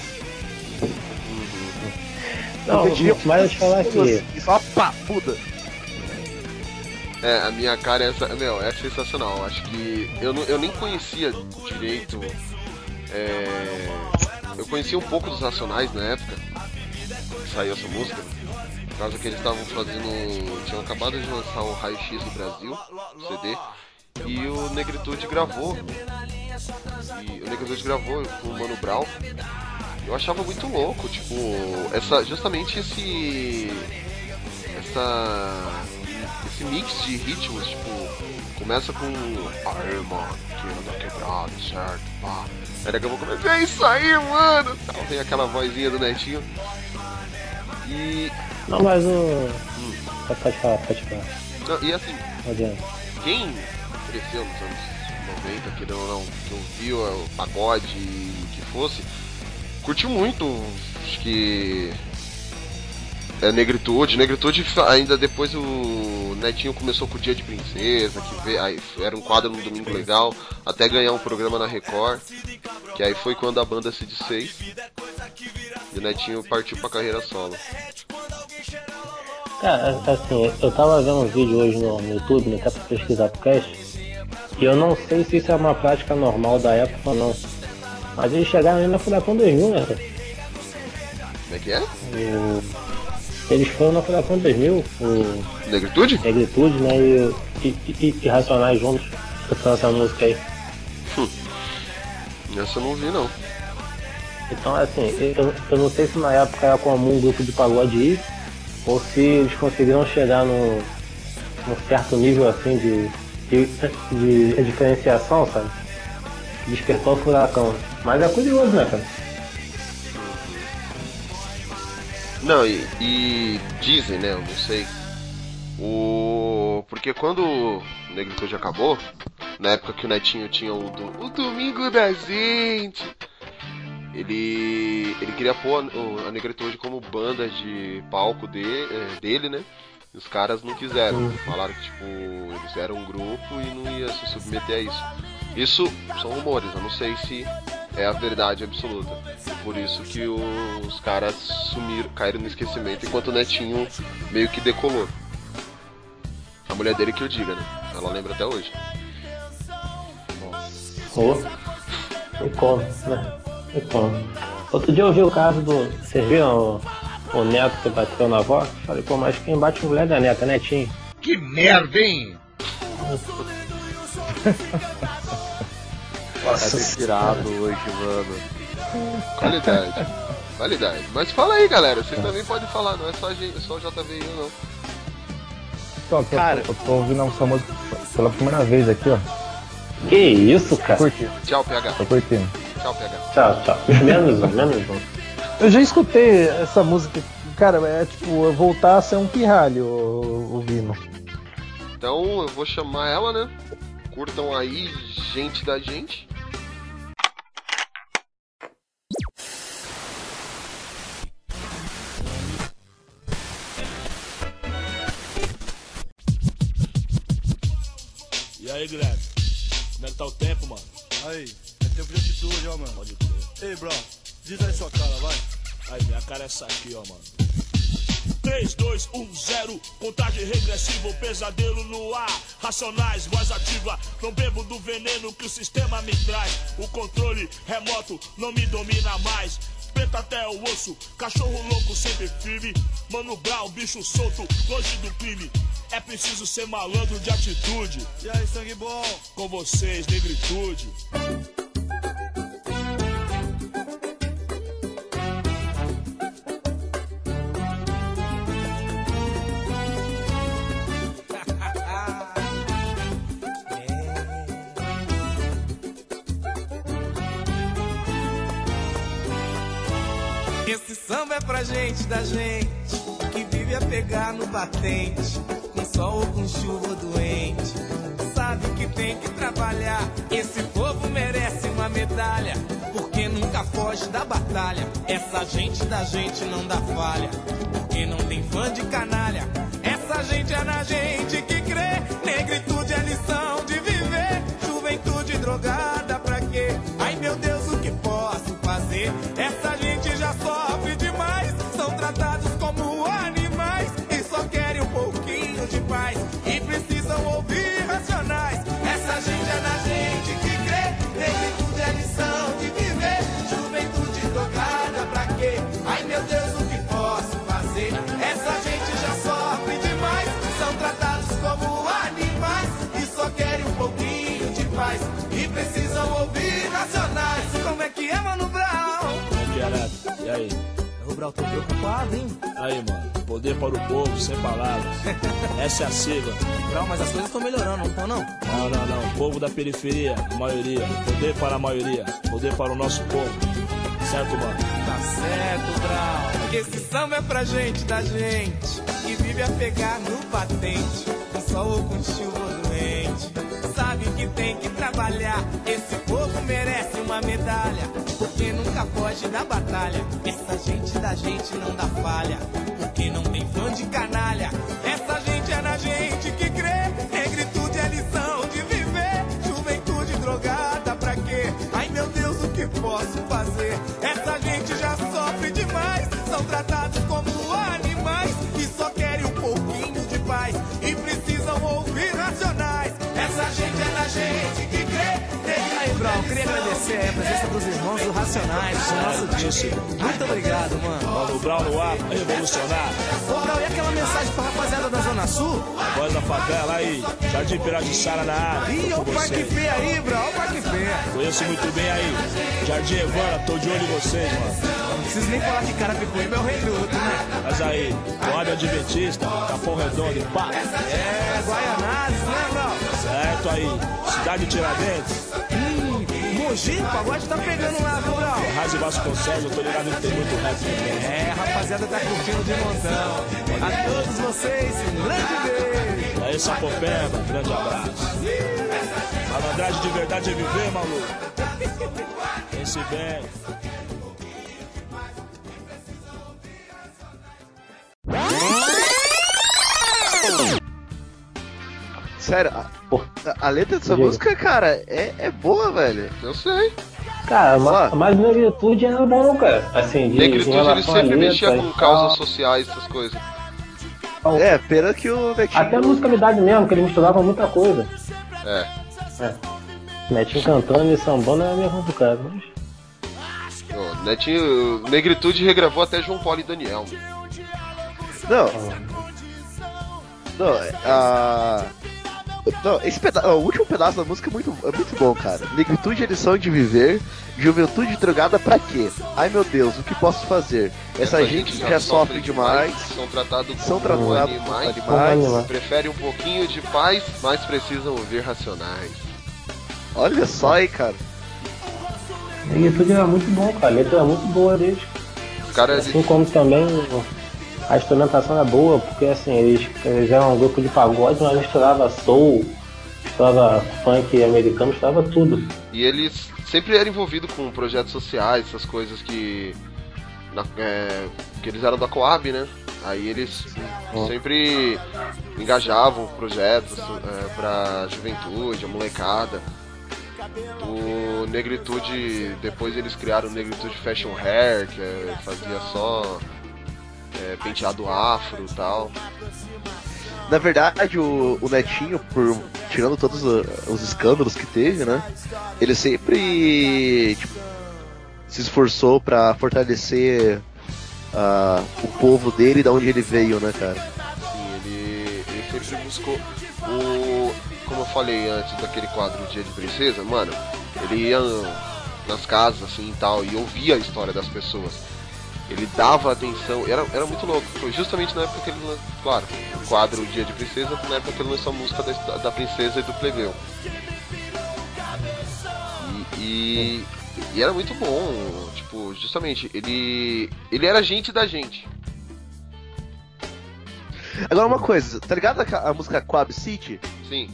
[SPEAKER 1] Não,
[SPEAKER 6] tinha
[SPEAKER 1] mas eu te falar aqui.
[SPEAKER 6] E só pá, muda.
[SPEAKER 2] É, a minha cara é essa. Meu, é sensacional. Acho que eu, não- eu nem conhecia direito. é, eu conhecia um pouco dos Racionais na época que saiu essa música. Por causa que eles estavam fazendo. tinham acabado de lançar o Raio X do Brasil, CD. E o Negritude gravou. E o Negritude gravou com o Mano Brown. Eu achava muito louco, tipo, essa, justamente esse. Essa. Esse mix de ritmos, tipo, começa com. Aê, mano, que anda quebrado, certo? Pá. Aí daqui a pouco começa. É isso aí, mano! Tal, Vem aquela vozinha do netinho. E.
[SPEAKER 1] Não, mas o. Pode falar, pode falar.
[SPEAKER 2] não, e assim,
[SPEAKER 1] Não adianta.
[SPEAKER 2] quem cresceu nos anos 90, querendo ou não, que ouviu o pagode e o que fosse, curtiu muito, acho que. É Negritude. Negritude ainda depois o Netinho começou com o Dia de Princesa, que vê, aí era um quadro no Domingo Legal, até ganhar um programa na Record, que aí foi quando a banda se desfez. E o Netinho partiu pra carreira solo.
[SPEAKER 1] Cara, assim, eu tava vendo um vídeo hoje no, no YouTube, né, até pra pesquisar pro cast, e eu não sei se isso é uma prática normal da época ou não. Mas eles chegaram ali na Furacão 2000, né? cara?
[SPEAKER 2] Como é que é?
[SPEAKER 1] O- Eles foram na Furacão 2000, o
[SPEAKER 2] Negritude?
[SPEAKER 1] Negritude, né? E, e, e, e Racionais juntos, cantando essa música aí.
[SPEAKER 2] Essa eu não vi não.
[SPEAKER 1] Então, assim, eu, eu não sei se na época era comum um grupo de pagode ir, ou se eles conseguiram chegar num, num certo nível, assim, de, de, de diferenciação, sabe? Despertou o furacão. Mas é curioso, né, cara?
[SPEAKER 2] Não, e, e dizem, né? Eu não sei. O. Porque quando o Negritude acabou, na época que o Netinho tinha o, do... o Domingo da Gente, ele. ele queria pôr a, a Negritude como banda de palco de, eh, dele, né? E os caras não quiseram. Falaram que, tipo, eles eram um grupo e não ia se submeter a isso. Isso são rumores, eu não sei se é a verdade absoluta. Por isso que os caras sumiram, caíram no esquecimento enquanto o Netinho meio que decolou. A mulher dele que eu diga, né? Ela lembra até hoje.
[SPEAKER 1] Ô, e como, né? E como. Outro dia eu vi o caso do. Vocês viram o, o neto que bateu na avó? Falei, pô, mas quem bate mulher da neta, netinho?
[SPEAKER 7] Que merda, hein?
[SPEAKER 6] Nossa, tirado hoje, mano.
[SPEAKER 2] Qualidade. Qualidade. Mas fala aí, galera. Você também pode falar, não é só, a gente, só o JVI, não.
[SPEAKER 3] Tô, tô,
[SPEAKER 6] Cara.
[SPEAKER 3] eu tô ouvindo essa música pela primeira vez aqui, ó.
[SPEAKER 1] Que isso, cara?
[SPEAKER 3] Curtindo,
[SPEAKER 2] Tchau, PH.
[SPEAKER 3] tô curtindo.
[SPEAKER 2] Tchau, PH.
[SPEAKER 1] Tchau, tchau. Menos um, menos um.
[SPEAKER 4] Eu já escutei essa música. Cara, é tipo, eu voltar a ser um pirralho o- ouvindo.
[SPEAKER 2] Então eu vou chamar ela, né? Curtam aí, gente da gente.
[SPEAKER 11] Aí, Guilherme? Como é que tá o tempo, mano? Aí, é tempo de atitude, ó, mano. Pode crer. Ei, bro, diz aí sua cara, vai. Aí, minha cara é essa aqui, ó, mano. 3, 2, 1, 0, contagem regressiva, pesadelo no ar. Racionais, voz ativa, não bebo do veneno que o sistema me traz. O controle remoto não me domina mais. Preto até o osso, cachorro louco sempre firme. Mano Brown, bicho solto, longe do crime. É preciso ser malandro de atitude. E aí, sangue bom? Com vocês, negritude.
[SPEAKER 12] Gente da gente que vive a pegar no batente, com sol ou com chuva doente. Sabe que tem que trabalhar. Esse povo merece uma medalha, porque nunca foge da batalha. Essa gente da gente não dá falha, porque não tem fã de canalha. Essa gente é na gente que crê. Negritude é lição é que é, Mano Brown?
[SPEAKER 11] Direto. E aí?
[SPEAKER 12] O Brau, tô preocupado, hein?
[SPEAKER 11] Aí, mano. Poder para o povo, sem palavras. Essa é a sigla.
[SPEAKER 12] Brau, mas as coisas estão melhorando, não estão não?
[SPEAKER 11] Não, não, não. Povo da periferia, maioria. Poder para a maioria. Poder para o nosso povo. Certo, mano?
[SPEAKER 12] Tá certo, Brau. Que esse samba é pra gente da gente que vive a pegar no patente, com sol ou com chuva ou doente. Sabe que tem que trabalhar. Esse povo merece uma medalha, porque nunca foge da batalha. Essa gente da gente não dá falha, porque não tem fã de canalha. Essa gente é na gente que crê. Negritude é lição de viver. Juventude drogada pra quê? Ai meu Deus, o que posso fazer? Do Racionais, do nosso disco. Muito obrigado, mano.
[SPEAKER 11] Mano Brown no ar, revolucionar.
[SPEAKER 12] Ô, Brau, e aquela mensagem pra rapaziada da Zona Sul?
[SPEAKER 11] Voz da favela aí. Jardim Pirajissara na área.
[SPEAKER 12] Ih, olha o Parque. Fê aí, Brau, olha o Parque Fê.
[SPEAKER 11] Conheço muito bem aí. Jardim Evana, tô de olho em vocês, mano.
[SPEAKER 12] Não preciso nem falar que Carapicuíba é o rei do outro, né?
[SPEAKER 11] Mas aí, Coab Adventista, Capão Redondo, pá.
[SPEAKER 12] É, Guaianazes, né, Brau?
[SPEAKER 11] Certo aí. Cidade Tiradentes.
[SPEAKER 12] Mogi, o pagode tá pegando lá, viu, Brau?
[SPEAKER 11] Razi Vasconcelos, eu tô ligado que tem muito rap também.
[SPEAKER 12] É, rapaziada tá curtindo de montão. A todos vocês, um grande beijo.
[SPEAKER 11] Aí, Sapopemba, grande abraço. Malandragem de verdade é viver, maluco. Pense bem.
[SPEAKER 6] Sério, a, letra dessa
[SPEAKER 1] Diga.
[SPEAKER 6] música, cara, é, é boa, velho.
[SPEAKER 2] Eu sei.
[SPEAKER 1] Cara, ma-
[SPEAKER 6] Ó.
[SPEAKER 1] mas negritude era bom, cara. Assim, de,
[SPEAKER 2] Negritude ele sempre mexia com causas
[SPEAKER 1] tal.
[SPEAKER 2] sociais, essas coisas.
[SPEAKER 6] É, pena que o Netinho.
[SPEAKER 1] Até a musicalidade mesmo, que ele misturava muita coisa.
[SPEAKER 2] É.
[SPEAKER 1] É. Netinho cantando e sambando era meio complicado, mas.
[SPEAKER 2] Ó, Netinho, Negritude regravou até João Paulo e Daniel.
[SPEAKER 6] Não. Não, é, a. Não, esse peda... ó, o último pedaço da música é muito, é muito bom, cara. Negritude é lição de viver, juventude drogada pra quê? Ai meu Deus, o que posso fazer? Essa, gente, já, sofre demais,
[SPEAKER 2] São tratados
[SPEAKER 6] são
[SPEAKER 2] como
[SPEAKER 6] tratados
[SPEAKER 2] animais.
[SPEAKER 6] como animais.
[SPEAKER 2] Preferem um pouquinho de paz, mas precisam ouvir racionais.
[SPEAKER 6] Olha só aí, cara.
[SPEAKER 1] Negritude era muito bom, cara. A letra era muito boa deles.
[SPEAKER 2] Os caras
[SPEAKER 1] Assim como também a instrumentação é boa, porque assim, eles, eles eram um grupo de pagode, mas misturava soul, misturava funk americano, misturava tudo.
[SPEAKER 2] E eles sempre eram envolvidos com projetos sociais, essas coisas que. na- é, que eles eram da Coab, né? Aí eles sempre engajavam projetos é, pra juventude, a molecada. O Negritude, depois eles criaram o Negritude Fashion Hair, que é, fazia só é, penteado afro e tal.
[SPEAKER 6] Na verdade, o, o Netinho, por tirando todos os escândalos que teve, né? Ele sempre tipo, se esforçou pra fortalecer ah, o povo dele e da onde ele veio, né, cara?
[SPEAKER 2] Sim, ele, ele sempre buscou o. Como eu falei antes daquele quadro Dia de Princesa, mano, ele ia nas casas assim e tal e ouvia a história das pessoas. Ele dava atenção, era, era muito louco. Foi justamente na época que ele lan- claro, o quadro Dia de Princesa, na época que ele lançou a música da, da princesa e do plebeu. E, e, E era muito bom, tipo, justamente, ele. Ele era gente da gente.
[SPEAKER 6] Agora uma coisa, tá ligado a, a música Quab City?
[SPEAKER 2] Sim.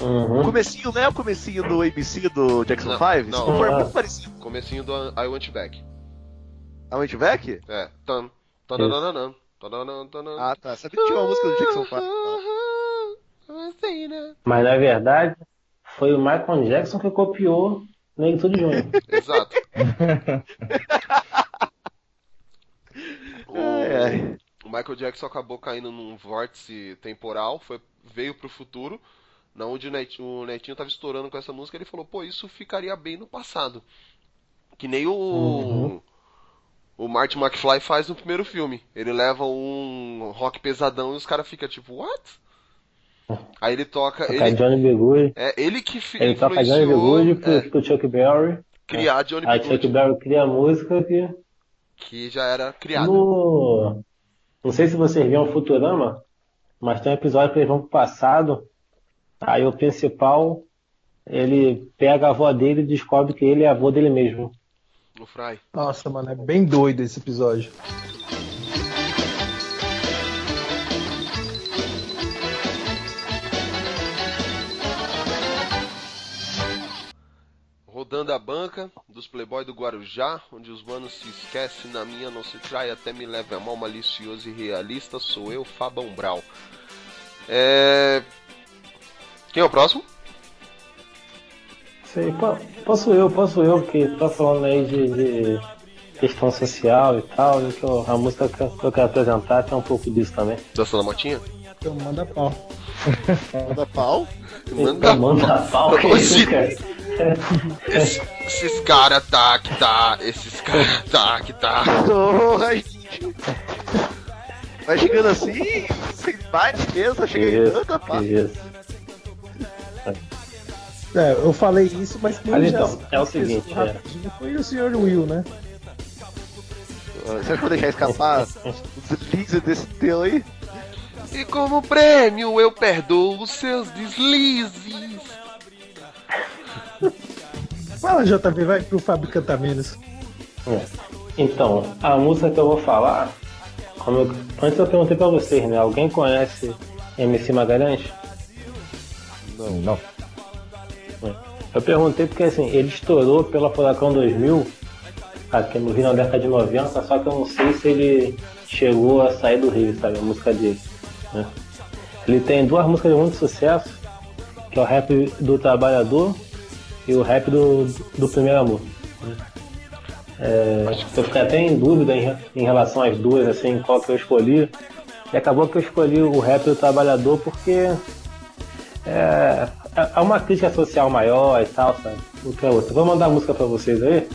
[SPEAKER 6] O comecinho não é o comecinho do ABC do Jackson
[SPEAKER 2] Não,
[SPEAKER 6] 5?
[SPEAKER 2] não.
[SPEAKER 1] Ah.
[SPEAKER 6] muito parecido.
[SPEAKER 2] Comecinho do I Want Back.
[SPEAKER 6] A Went Back?
[SPEAKER 2] É. Tan, tananana, tananana, tananana.
[SPEAKER 6] Ah, tá. Sabia que tinha uma música do Jackson 5?
[SPEAKER 1] Mas na verdade, foi o Michael Jackson que copiou Negritude Júnior.
[SPEAKER 2] Exato.
[SPEAKER 6] Ai, ai.
[SPEAKER 2] O Michael Jackson acabou caindo num vórtice temporal, foi, veio pro futuro, na onde o Netinho, o Netinho tava estourando com essa música, ele falou, pô, isso ficaria bem no passado. Que nem o.
[SPEAKER 1] Uhum.
[SPEAKER 2] O Martin McFly faz no primeiro filme. Ele leva um rock pesadão e os caras ficam tipo, what? Aí ele toca.
[SPEAKER 1] Tocar
[SPEAKER 2] Ele,
[SPEAKER 1] Johnny B. Good.
[SPEAKER 2] é ele que
[SPEAKER 1] Ele toca Johnny B. Good pro,
[SPEAKER 2] é,
[SPEAKER 1] pro Chuck Berry.
[SPEAKER 2] criar Johnny
[SPEAKER 1] Aí
[SPEAKER 2] B.
[SPEAKER 1] Chuck
[SPEAKER 2] Good,
[SPEAKER 1] Berry cria a música que.
[SPEAKER 2] que já era criada.
[SPEAKER 1] No... Não sei se vocês viram Futurama, mas tem um episódio que eles vão pro passado. Aí o principal, ele pega a avó dele e descobre que ele é avô dele mesmo.
[SPEAKER 2] No Fry.
[SPEAKER 4] Nossa, mano, é bem doido esse episódio.
[SPEAKER 2] Rodando a banca dos Playboy do Guarujá, onde os manos se esquecem, na minha não se trai, até me leva a mal malicioso e realista, sou eu, Fabão Brau. É... Quem é o próximo?
[SPEAKER 1] Sei, po- posso eu, posso eu, que tá falando aí de, de questão social e tal, e que eu- a música que eu que eu quero apresentar tem um pouco disso também.
[SPEAKER 2] Dança na motinha?
[SPEAKER 4] Então manda pau.
[SPEAKER 6] Manda pau?
[SPEAKER 2] Manda,
[SPEAKER 1] Manda pau, que isso, cara?
[SPEAKER 2] Esse- esses cara tá que tá, esses cara tá que tá.
[SPEAKER 6] Vai chegando assim, sem bate mesmo, tá chegando
[SPEAKER 1] isso,
[SPEAKER 6] tanta pá.
[SPEAKER 1] que isso.
[SPEAKER 4] É, eu falei isso, mas quem
[SPEAKER 1] Mas
[SPEAKER 4] já
[SPEAKER 1] então, é o seguinte,
[SPEAKER 4] rapidinho foi o Sr. Will, né?
[SPEAKER 6] Você acha que eu vou deixar escapar o deslize desse teu aí?
[SPEAKER 2] E como prêmio eu perdoo os seus deslizes.
[SPEAKER 4] Fala, JV, vai pro Fábio cantar menos.
[SPEAKER 1] É. Então, a música que eu vou falar, como eu- antes eu perguntei pra vocês, né? Alguém conhece MC Magalhães?
[SPEAKER 3] Não, não.
[SPEAKER 1] Eu perguntei porque assim, ele estourou pela Furacão 2000, aqui no Rio na década de 90, só que eu não sei se ele chegou a sair do Rio, sabe? A música dele. né? Ele tem duas músicas de muito sucesso, que é o rap do Trabalhador e o rap do, do Primeiro Amor. né? É, eu fiquei até em dúvida em, em relação às duas, assim, qual que eu escolhi. E acabou que eu escolhi o rap do Trabalhador porque é, é uma crítica social maior e tal, sabe? Do que a outra. Vou mandar a música pra vocês aí.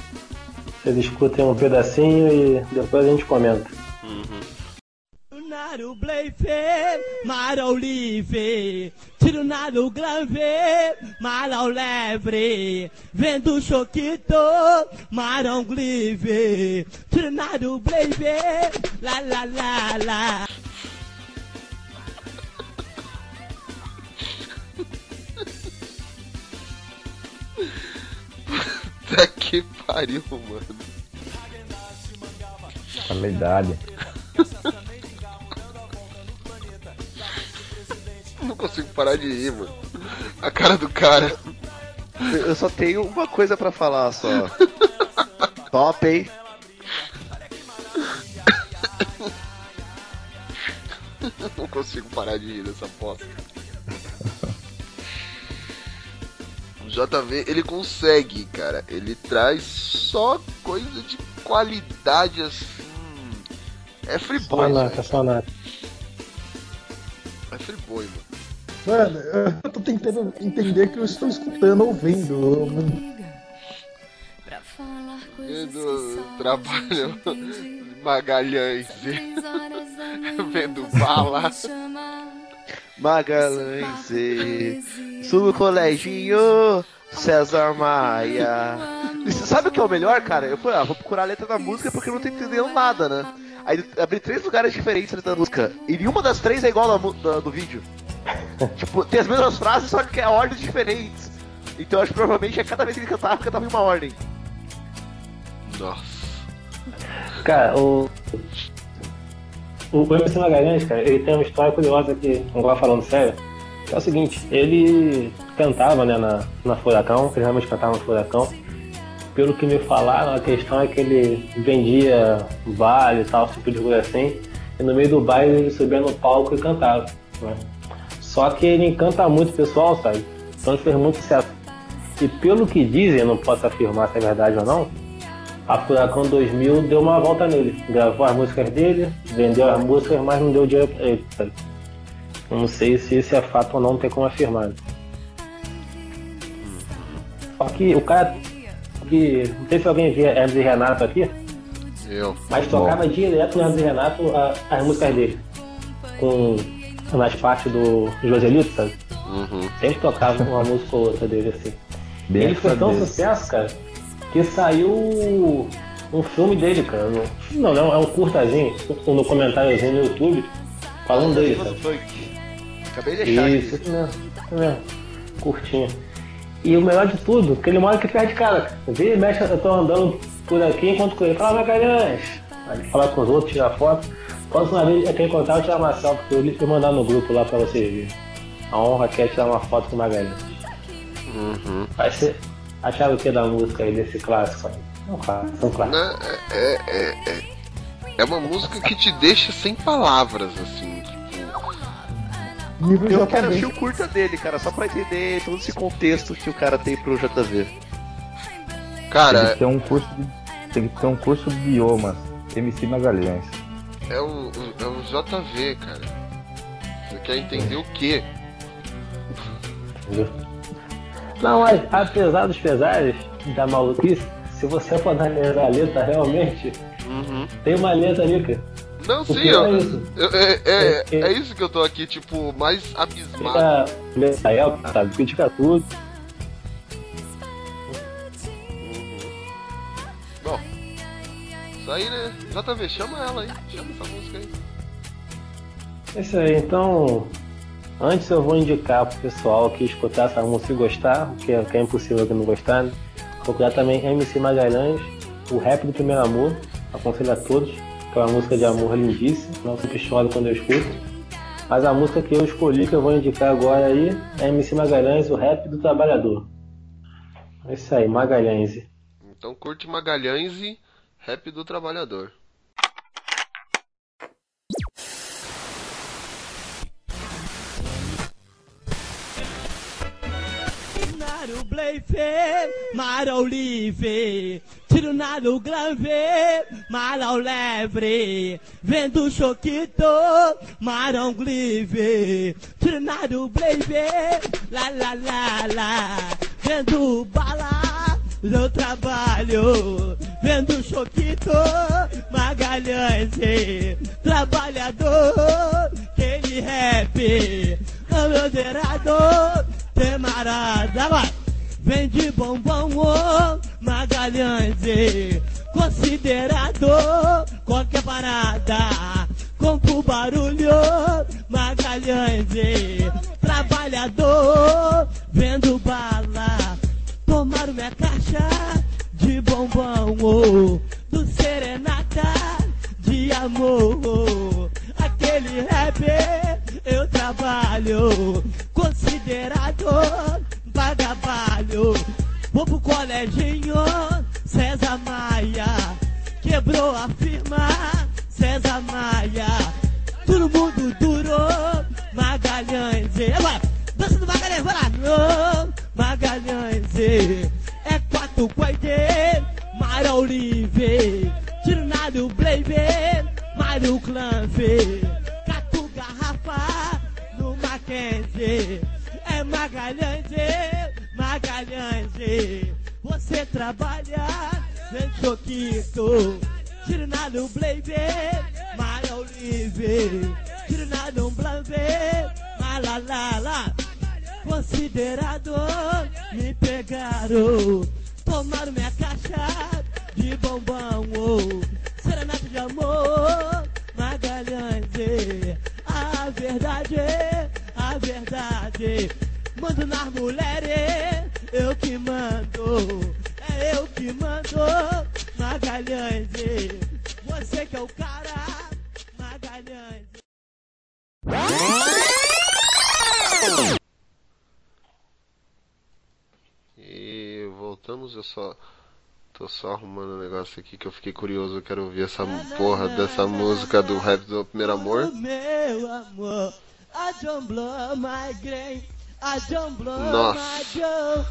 [SPEAKER 1] Vocês escutem um pedacinho e depois a gente comenta.
[SPEAKER 13] Naru Bleife, Marau Live, Tiro Naru Marau Levre, Vendo Choquito, Marão Glive, Tiro Naru Bleife, La La La La.
[SPEAKER 2] Puta que pariu, mano.
[SPEAKER 3] Qualidade.
[SPEAKER 2] Não consigo parar de rir, mano. A cara do cara.
[SPEAKER 6] Eu só tenho uma coisa pra falar só. Top, hein?
[SPEAKER 2] Não consigo parar de rir dessa bosta. JV, ele consegue, cara. Ele traz só coisa de qualidade assim. É free-boy,
[SPEAKER 1] Sonata,
[SPEAKER 2] velho.
[SPEAKER 1] sonata.
[SPEAKER 2] É free-boy, mano.
[SPEAKER 4] Mano, eu tô tentando entender que eu estou escutando ou vendo. Eu não-
[SPEAKER 2] Vendo trabalho Magalhães vendo bala.
[SPEAKER 6] Magalhães, Sul Coleginho, César Maia. E você sabe o que é o melhor, cara? Eu falei, ah, vou procurar a letra da música porque eu não tô entendendo nada, né? Aí abri três lugares diferentes da música. E nenhuma das três é igual da mu- da- do vídeo. tipo, tem as mesmas frases, só que é ordens diferentes. Então eu acho que provavelmente é cada vez que ele cantava, cantava em uma ordem.
[SPEAKER 2] Nossa.
[SPEAKER 1] Cara, o. O MC Magalhães, cara, ele tem uma história curiosa que, agora falando sério, é o seguinte, ele cantava, né, na, na Furacão, ele realmente cantava na Furacão. Pelo que me falaram, a questão é que ele vendia baile e tal, tipo de coisa assim, e no meio do baile ele subia no palco e cantava, né? Só que ele encanta muito o pessoal, sabe? Então ele fez muito sucesso. E pelo que dizem, não posso afirmar se é verdade ou não, a Furacão 2000 deu uma volta nele. Gravou as músicas dele, vendeu as músicas, mas não deu dinheiro pra ele. Sabe? Não sei se isso é fato ou não, não tem como afirmar. Só que o cara. Que, não sei se alguém via Hermes e Renato aqui,
[SPEAKER 2] Eu.
[SPEAKER 1] mas tocava direto no Hermes e Renato a- as músicas dele. Com, nas partes do Joselito, sabe?
[SPEAKER 2] Uhum.
[SPEAKER 1] Sempre tocava uma música ou outra dele assim.
[SPEAKER 3] Bem
[SPEAKER 1] ele foi tão sucesso, cara, que saiu um filme dele, cara. Não, não, é um curtazinho, um documentáriozinho no YouTube, falando dele.
[SPEAKER 6] Acabei de achar
[SPEAKER 1] Isso,
[SPEAKER 6] aqui.
[SPEAKER 1] isso mesmo, mesmo. Curtinho. E o melhor de tudo, que ele mora aqui perto de casa, cara. Vira e mexe, eu tô andando por aqui enquanto com ele. Fala, Magalhães! Aí ele fala com os outros, tira foto. Próxima vez é quem encontrar, eu tirar uma selfie com ele e mandar no grupo lá pra vocês verem. A honra que é tirar uma foto com o Magalhães.
[SPEAKER 2] Uhum.
[SPEAKER 1] Vai ser. Acharam o que da música aí, desse clássico aí? É um clássico, é um clássico.
[SPEAKER 2] Né, É, é, é, é uma música que te deixa sem palavras, assim. Tipo,
[SPEAKER 6] Eu quero assistir o curta dele, cara, só pra entender todo esse contexto que o cara tem pro JV.
[SPEAKER 3] Tem
[SPEAKER 2] cara,
[SPEAKER 3] que ter um curso de, tem que ter um curso de idiomas. MC Magalhães.
[SPEAKER 2] é o, o- é o JV, cara. Você quer entender o quê?
[SPEAKER 1] Não, mas apesar dos pesares da maluquice, se você for analisar a letra realmente,
[SPEAKER 2] Uhum.
[SPEAKER 1] tem uma letra ali, cara.
[SPEAKER 2] Não, sim, eu,
[SPEAKER 1] é isso.
[SPEAKER 2] eu- é, é,
[SPEAKER 1] É, é-
[SPEAKER 2] é isso que eu tô aqui, tipo, mais abismado.
[SPEAKER 1] Israel, sabe? Critica tudo.
[SPEAKER 2] Bom, isso aí, né? JV, chama ela aí, chama essa música aí.
[SPEAKER 1] É isso aí, então. Antes eu vou indicar pro pessoal que escutar essa música e gostar, que é, que é impossível que não gostar, né? Procurar também MC Magalhães, o rap do primeiro amor, aconselho a todos, que é uma música de amor lindíssima, não sempre choro quando eu escuto. Mas a música que eu escolhi, que eu vou indicar agora aí, é MC Magalhães, o rap do trabalhador. É isso aí, Magalhães.
[SPEAKER 2] Então curte Magalhães e Rap do Trabalhador.
[SPEAKER 13] Bleife, Marau Livre, tiro nado glanve, Marau Levre, vendo choquito, Marão Glive, tiro nado Bleife, la la la la, vendo bala, eu trabalho, vendo choquito, Magalhães, trabalhador, aquele rap, o meu temarada, vai. Vende bombom, ô, Magalhães, considerado qualquer parada. Compra o barulho, Magalhães, trabalhador, vendo bala. Tomaram minha caixa de bombom, ô, do serenata de amor. Aquele rap eu trabalho, considerado vagabalho. Vou pro coleginho, César Maia, quebrou a firma, César Maia. Todo mundo durou, Magalhães. Agora, dança do Magalhães, vai lá. Ô, Magalhães, é quatro coide, Mara Olive, tiro nada o Blave, Mário Clanfe, catu garrafa no Mackenzie. Magalhães, Magalhães, você trabalha, vem choquito, tiro nada o Blave, Mara Olive, tiro nada um Blave, Malalala considerado me pegaram. Tomaram minha caixa de bombom, oh. serenata de amor, Magalhães. A verdade, a verdade. Mando nas mulheres, eu que mando. É eu que mando, Magalhães. Você que é o cara, Magalhães.
[SPEAKER 2] E voltamos, eu só tô só arrumando um negócio aqui que eu fiquei curioso, eu quero ouvir essa porra dessa música do rap do primeiro amor.
[SPEAKER 13] Meu amor, I don't blow my grain. I don't blow
[SPEAKER 2] Nossa.
[SPEAKER 13] my Joe.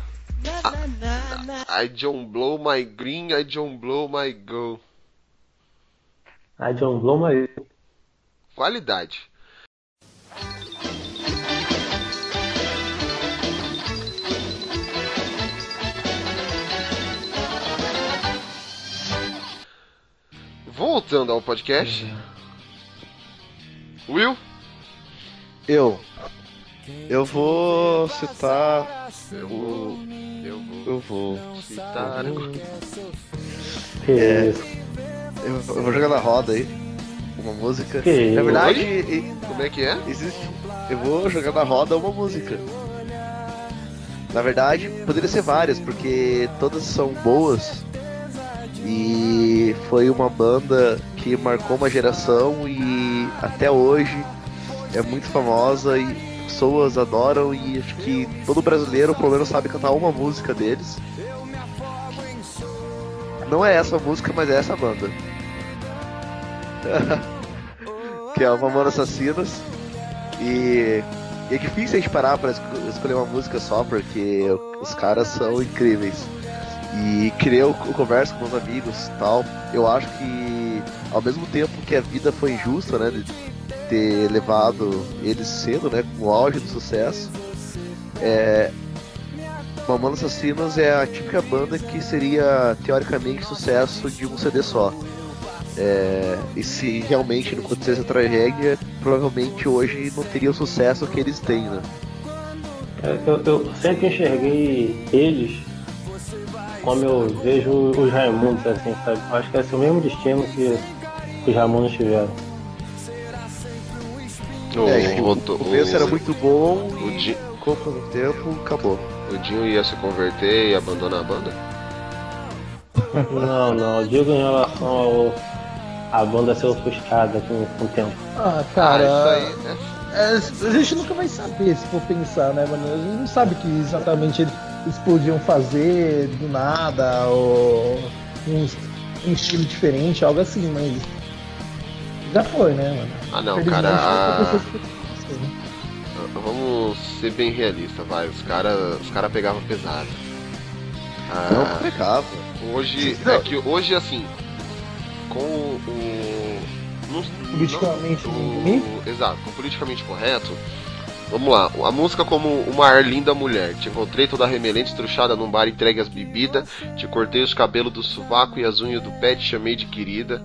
[SPEAKER 13] Na, na, na, na.
[SPEAKER 2] I don't blow my green, I don't blow my go.
[SPEAKER 1] A John Blow, mas
[SPEAKER 2] Qualidade. Voltando ao podcast. Will?
[SPEAKER 6] Eu. Eu vou citar.
[SPEAKER 2] Eu
[SPEAKER 6] o.
[SPEAKER 2] vou. Eu vou.
[SPEAKER 6] Eu vou.
[SPEAKER 2] citar.
[SPEAKER 1] que
[SPEAKER 6] É.
[SPEAKER 1] isso.
[SPEAKER 6] Eu, eu vou jogar na roda aí. Uma música.
[SPEAKER 1] Que
[SPEAKER 6] Na verdade, e-
[SPEAKER 2] Como é que é?
[SPEAKER 6] existe. Eu vou jogar na roda uma música. Na verdade, poderia ser várias, porque todas são boas. E foi uma banda que marcou uma geração e até hoje é muito famosa e pessoas adoram e acho que todo brasileiro pelo menos sabe cantar uma música deles. Não é essa música, mas é essa banda. que é o Mamonas Assassinos. E, é difícil a gente parar esco- escolher uma música só, porque os caras são incríveis. E eu, eu converso com meus amigos tal. Eu acho que ao mesmo tempo que a vida foi injusta, né? Ter levado eles cedo, né? Com o auge do sucesso. É, Mamonas Assassinos é a típica banda que seria teoricamente sucesso de um CD só. É, e se realmente não acontecesse a tragédia, provavelmente hoje não teria o sucesso que eles têm, né?
[SPEAKER 1] Eu, eu sempre enxerguei eles como eu vejo os Raimundos, assim, sabe? Acho que é o mesmo destino que os Raimundos tiveram.
[SPEAKER 2] O,
[SPEAKER 6] É, o,
[SPEAKER 2] o,
[SPEAKER 6] o começo era muito bom
[SPEAKER 2] o,
[SPEAKER 6] e
[SPEAKER 2] Di-
[SPEAKER 6] ficou por um tempo, acabou.
[SPEAKER 2] o Dinho ia se converter e abandonar a banda?
[SPEAKER 1] Não, não, eu digo em relação ao a banda ser ofuscada com, com o tempo.
[SPEAKER 4] Ah, cara.
[SPEAKER 2] Ah, isso aí,
[SPEAKER 4] é, a gente nunca vai saber se for pensar, né, mano? A gente não sabe o que exatamente eles, eles podiam fazer do nada, ou um, um estilo diferente, algo assim, mas. Já foi, né, mano?
[SPEAKER 2] Ah não, cara. a-
[SPEAKER 4] né?
[SPEAKER 2] Vamos ser bem realistas, vai. Os caras os cara pegavam pesado.
[SPEAKER 6] Não
[SPEAKER 2] Ah,
[SPEAKER 6] pegava.
[SPEAKER 2] hoje
[SPEAKER 6] Não.
[SPEAKER 2] é que hoje assim, com o. não-
[SPEAKER 4] Politicamente
[SPEAKER 2] não- o- Exato, com o politicamente correto. Vamos lá, a música como uma ar linda mulher. Te encontrei toda remelente, estruchada num bar entregue às bebidas. Te cortei os cabelos do sovaco e as unhas do pé, te chamei de querida.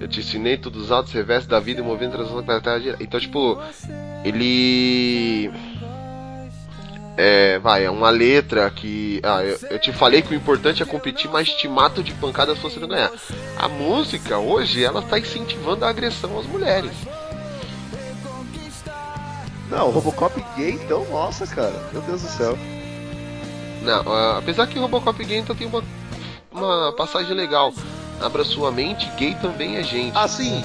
[SPEAKER 2] Eu te ensinei todos os altos revés da vida e movendo transição para trás. Então, tipo, ele. É, vai, é uma letra que. Ah, eu, eu te falei que o importante é competir, mas te mato de pancada se você não ganhar. A música, hoje, ela tá incentivando a agressão às mulheres.
[SPEAKER 6] Não, o Robocop gay, então, nossa, cara. Meu Deus do céu.
[SPEAKER 2] Não, ah, apesar que o Robocop gay então tem uma, uma passagem legal. Abra sua mente, gay também é gente.
[SPEAKER 6] Ah, sim.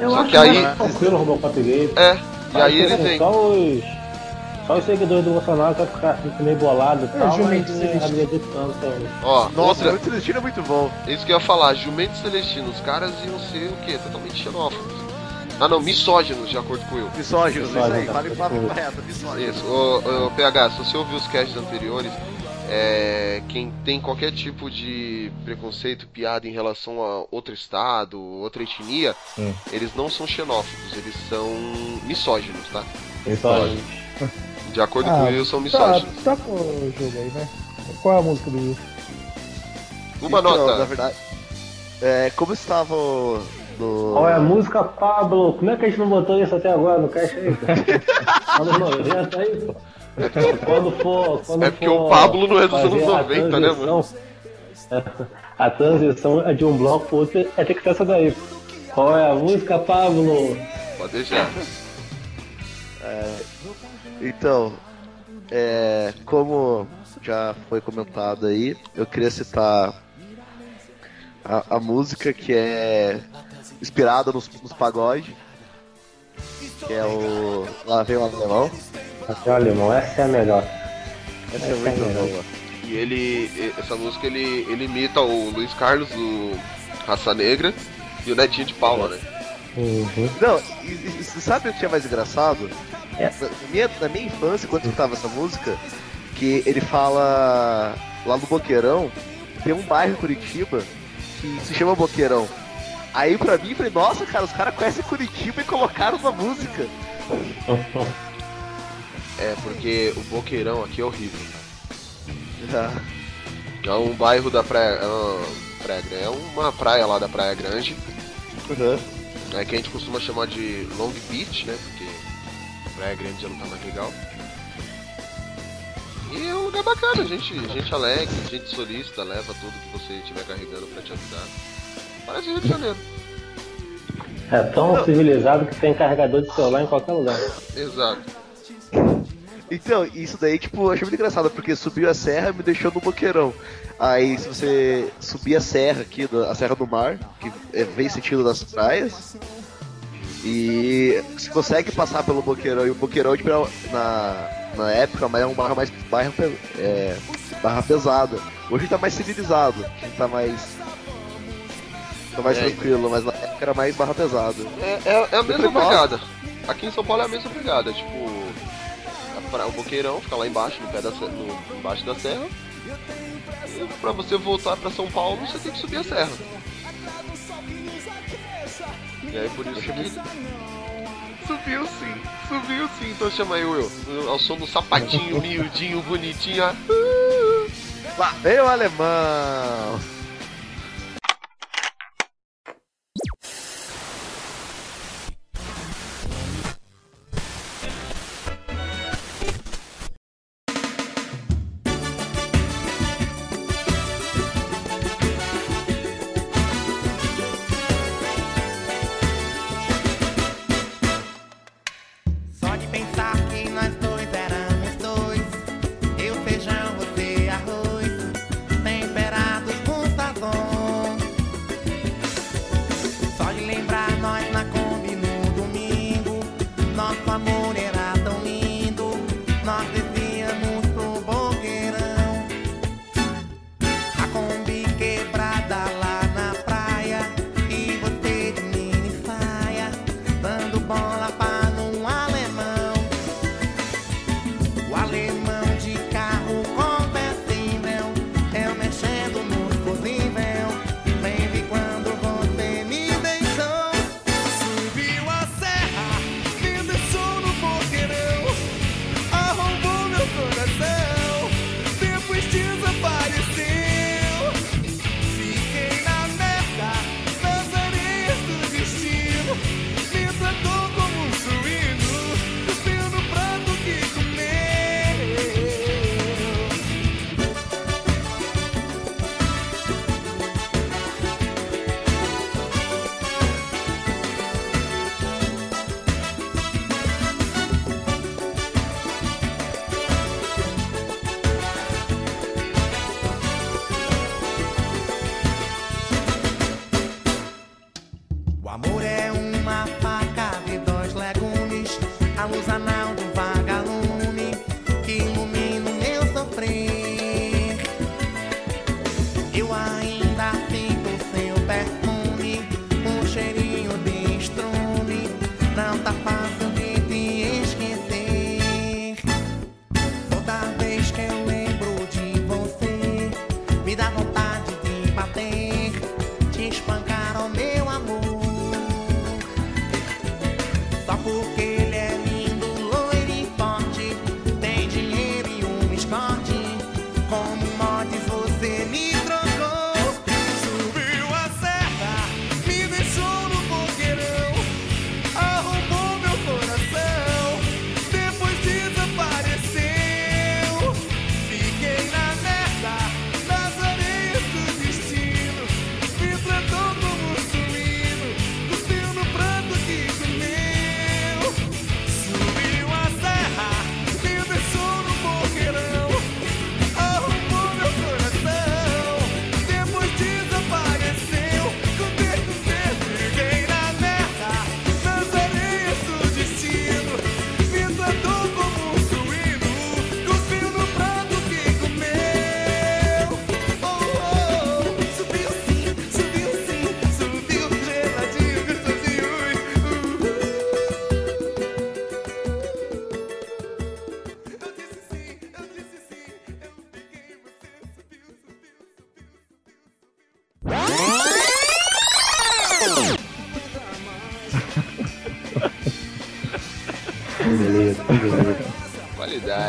[SPEAKER 1] Eu
[SPEAKER 2] Só
[SPEAKER 1] acho
[SPEAKER 2] que aí-
[SPEAKER 1] mais tranquilo o Robocop gay.
[SPEAKER 2] É, e aí ele vem.
[SPEAKER 1] Só os, só os seguidores do Bolsonaro que vai ficar meio bolado e
[SPEAKER 4] É,
[SPEAKER 1] tal,
[SPEAKER 4] Jumento Celestino.
[SPEAKER 1] é, também.
[SPEAKER 2] Ó,
[SPEAKER 6] Nossa,
[SPEAKER 2] outra,
[SPEAKER 6] Celestino é muito bom.
[SPEAKER 2] isso que eu ia falar, Jumento Celestino, os caras iam ser o quê? Totalmente xenófobos. Ah não, misóginos, de acordo com eu.
[SPEAKER 6] Misóginos, isso aí. Palavra
[SPEAKER 1] tá.
[SPEAKER 6] correta, misógino.
[SPEAKER 2] Isso, ô, ô, PH, se você ouviu os casts anteriores, é, quem tem qualquer tipo de preconceito, piada em relação a outro estado, outra etnia,
[SPEAKER 3] Hum.
[SPEAKER 2] eles não são xenófobos, eles são misóginos, tá?
[SPEAKER 1] Misóginos.
[SPEAKER 2] De acordo
[SPEAKER 4] Ah,
[SPEAKER 2] com eu, são
[SPEAKER 4] Tá,
[SPEAKER 2] misóginos.
[SPEAKER 4] tá com o jogo aí, né? Qual é a música do Will?
[SPEAKER 2] Uma
[SPEAKER 6] Então,
[SPEAKER 2] nota.
[SPEAKER 6] Na verdade, é, como estava.
[SPEAKER 1] Qual é a música, Pablo? Como é que a gente não botou isso até agora no caixa aí? Anos 90 aí, pô. Quando for. Quando
[SPEAKER 2] É porque
[SPEAKER 1] for
[SPEAKER 2] o Pablo não é dos anos
[SPEAKER 1] a
[SPEAKER 2] 90, né, mano?
[SPEAKER 1] transição- A transição de um bloco pro outro é ter que ser essa daí. Qual é a música, Pablo?
[SPEAKER 2] Pode deixar.
[SPEAKER 6] Então, é, como já foi comentado aí, eu queria citar a, a música que é inspirada nos, nos pagodes. Que é o. Lá vem o alemão.
[SPEAKER 1] Até o alemão, essa é a melhor.
[SPEAKER 6] Essa é
[SPEAKER 1] Essa é
[SPEAKER 6] muito
[SPEAKER 1] melhor.
[SPEAKER 6] boa.
[SPEAKER 2] E ele. Essa música ele, ele imita o Luiz Carlos do Raça Negra e o Netinho de Paula, né?
[SPEAKER 1] Uhum.
[SPEAKER 6] Não, e, e- e sabe o que é mais engraçado?
[SPEAKER 1] É.
[SPEAKER 6] Na, na minha, na minha infância, quando eu escutava essa música, que ele fala lá no Boqueirão, tem um bairro em Curitiba que se chama Boqueirão. Aí pra mim, eu falei, nossa, cara, os caras conhecem Curitiba e colocaram na música.
[SPEAKER 2] É, porque o Boqueirão aqui é horrível.
[SPEAKER 6] Ah,
[SPEAKER 2] É um bairro da praia. É uma, praia Grande- é uma praia lá da Praia Grande.
[SPEAKER 6] uhum.
[SPEAKER 2] É que a gente costuma chamar de Long Beach, né? Porque Praia Grande já não tá mais legal. E é um lugar bacana, gente, gente alegre, gente solícita, leva tudo que você estiver carregando pra te ajudar. Parece Rio de Janeiro.
[SPEAKER 1] É tão civilizado que tem carregador de celular em qualquer lugar.
[SPEAKER 2] Exato.
[SPEAKER 6] Então, isso daí, tipo, eu achei muito engraçado, porque subiu a serra e me deixou no Boqueirão. Aí, se você subir a serra aqui, a Serra do Mar, que é, vem sentido das praias, e você consegue passar pelo Boqueirão, e o Boqueirão, tipo, na, na época, mas é um bairro mais bairro, é, barra pesada. Hoje tá mais civilizado, tá mais. Tá mais
[SPEAKER 2] É.
[SPEAKER 6] tranquilo, mas na época era mais barra pesada.
[SPEAKER 2] É, é, é a mesma pegada. Aqui em São Paulo é a mesma pegada, tipo. a pra- O Boqueirão fica lá embaixo, no pé da, no, embaixo da serra. E pra você voltar pra São Paulo, você tem que subir a serra. E aí por isso que. Subiu sim, subiu sim, então chama aí, Will. Ao som do sapatinho miudinho, bonitinho.
[SPEAKER 6] Lá vem o alemão!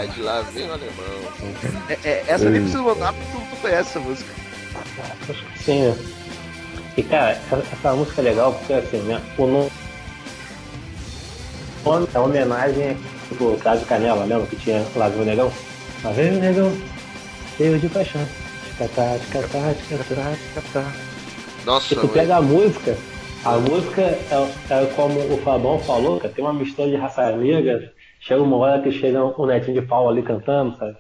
[SPEAKER 2] Qualidade, lá vem o alemão.
[SPEAKER 6] É, é, essa nem precisa mandar porque tu, conhece essa música.
[SPEAKER 1] Sim. né? E cara, essa, música é legal porque assim, né? O nome é homenagem tipo o caso Canela, lembra que tinha lá do Negão? Lá veio o Negão, cheio de paixão. Ticatá, ticatá, ticatá, ticatá.
[SPEAKER 2] Nossa,
[SPEAKER 1] E tu
[SPEAKER 2] mas-
[SPEAKER 1] pega a música, a música é, é como o Fabão falou, cara, tem uma mistura de raça negra, chega uma hora que chega um netinho de pau ali cantando, sabe?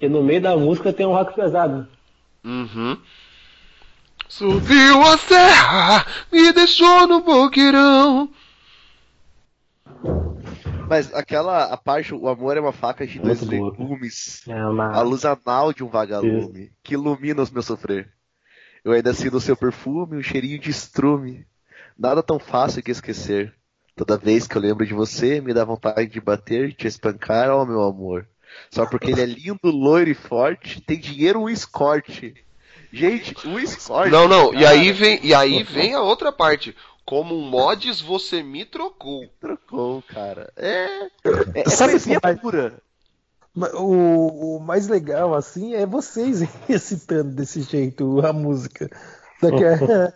[SPEAKER 1] E no meio da música tem um rock pesado.
[SPEAKER 2] Uhum. Subiu a serra, me deixou no boqueirão.
[SPEAKER 6] Mas aquela a parte, o amor é uma faca de dois
[SPEAKER 1] Muito
[SPEAKER 6] legumes.
[SPEAKER 1] É uma...
[SPEAKER 6] A luz anal de um vagalume que ilumina os meus sofrer. Eu ainda sinto o seu perfume, um cheirinho de estrume. Nada tão fácil que esquecer. Toda vez que eu lembro de você, me dá vontade de bater, te espancar, ó meu amor. Só porque ele é lindo, loiro e forte, tem dinheiro um escorte. Gente, um escorte.
[SPEAKER 2] Não, não, e
[SPEAKER 6] cara.
[SPEAKER 2] aí vem, e aí vem a outra parte. Como um mods você me trocou.
[SPEAKER 6] Trocou, cara. É. É, é
[SPEAKER 4] Sabe
[SPEAKER 6] poesia
[SPEAKER 4] mais-
[SPEAKER 6] pura.
[SPEAKER 4] O, o mais legal, assim, é vocês recitando desse jeito a música. Daqui a-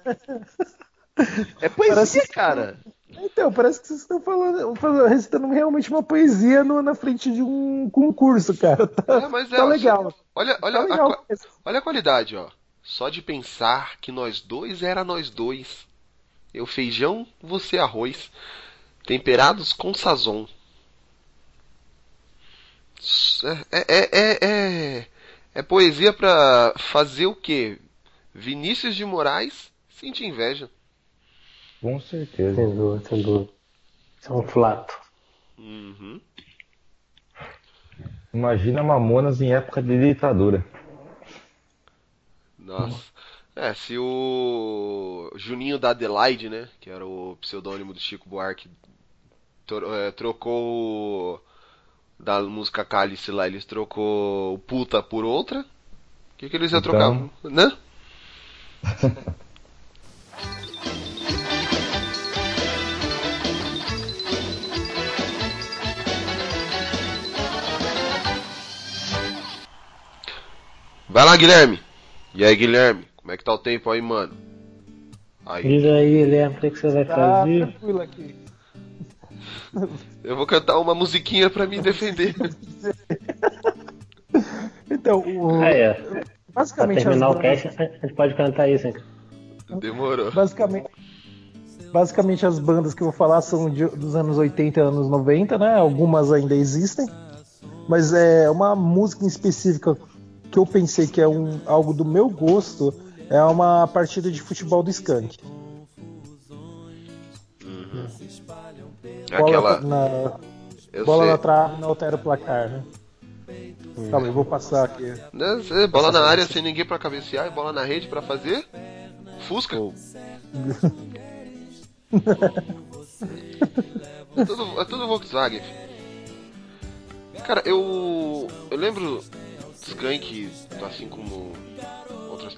[SPEAKER 6] É poesia,
[SPEAKER 4] Parece-
[SPEAKER 6] cara.
[SPEAKER 4] Então, parece que vocês estão falando, recitando realmente uma poesia no- na frente de um concurso, cara. Tá,
[SPEAKER 2] É, mas é,
[SPEAKER 4] tá legal.
[SPEAKER 2] Olha, olha,
[SPEAKER 4] Tá
[SPEAKER 2] a,
[SPEAKER 4] legal.
[SPEAKER 2] qua- olha a qualidade, ó. Só de pensar que nós dois era nós dois. Eu feijão, você arroz. Temperados com sazon. É, é, é, é, é poesia pra fazer o quê? Vinícius de Moraes sente inveja.
[SPEAKER 3] Com certeza.
[SPEAKER 1] Sem dúvida, sem dúvida. Isso é um flato.
[SPEAKER 2] Uhum.
[SPEAKER 3] Imagina Mamonas em época de ditadura.
[SPEAKER 2] Nossa. É, se o Juninho da Adelaide, né, que era o pseudônimo do Chico Buarque, é, trocou o- da música Cálice lá, eles trocou o puta por outra, o que, que eles iam
[SPEAKER 3] Então-
[SPEAKER 2] trocar? Né? Vai lá, Guilherme. E aí, Guilherme, como é que tá o tempo aí, mano? Aí,
[SPEAKER 1] Diz aí, Guilherme, o que que você vai
[SPEAKER 4] Tá
[SPEAKER 1] fazer?
[SPEAKER 4] tranquilo aqui.
[SPEAKER 2] eu vou cantar uma musiquinha pra me defender.
[SPEAKER 4] Então, o,
[SPEAKER 1] Ah, é. Pra
[SPEAKER 4] basicamente, as
[SPEAKER 1] terminar o
[SPEAKER 4] bandas-
[SPEAKER 1] cast, a gente pode cantar isso, hein?
[SPEAKER 2] Demorou.
[SPEAKER 4] basicamente, basicamente as bandas que eu vou falar são de- dos anos 80 e anos 90, né? Algumas ainda existem. Mas é uma música em específica que eu pensei que é um, algo do meu gosto. É uma partida de futebol do Skank. Bola
[SPEAKER 2] Aquela.
[SPEAKER 4] na,
[SPEAKER 2] Eu
[SPEAKER 4] bola
[SPEAKER 2] sei.
[SPEAKER 4] na trave não altera o placar, né? Calma, eu vou passar aqui.
[SPEAKER 2] Né, cê- Bola na área sem ninguém pra cabecear e bola na rede pra fazer. Fusca. é, tudo, é tudo Volkswagen. Cara, eu. Eu lembro Skank, assim como outras.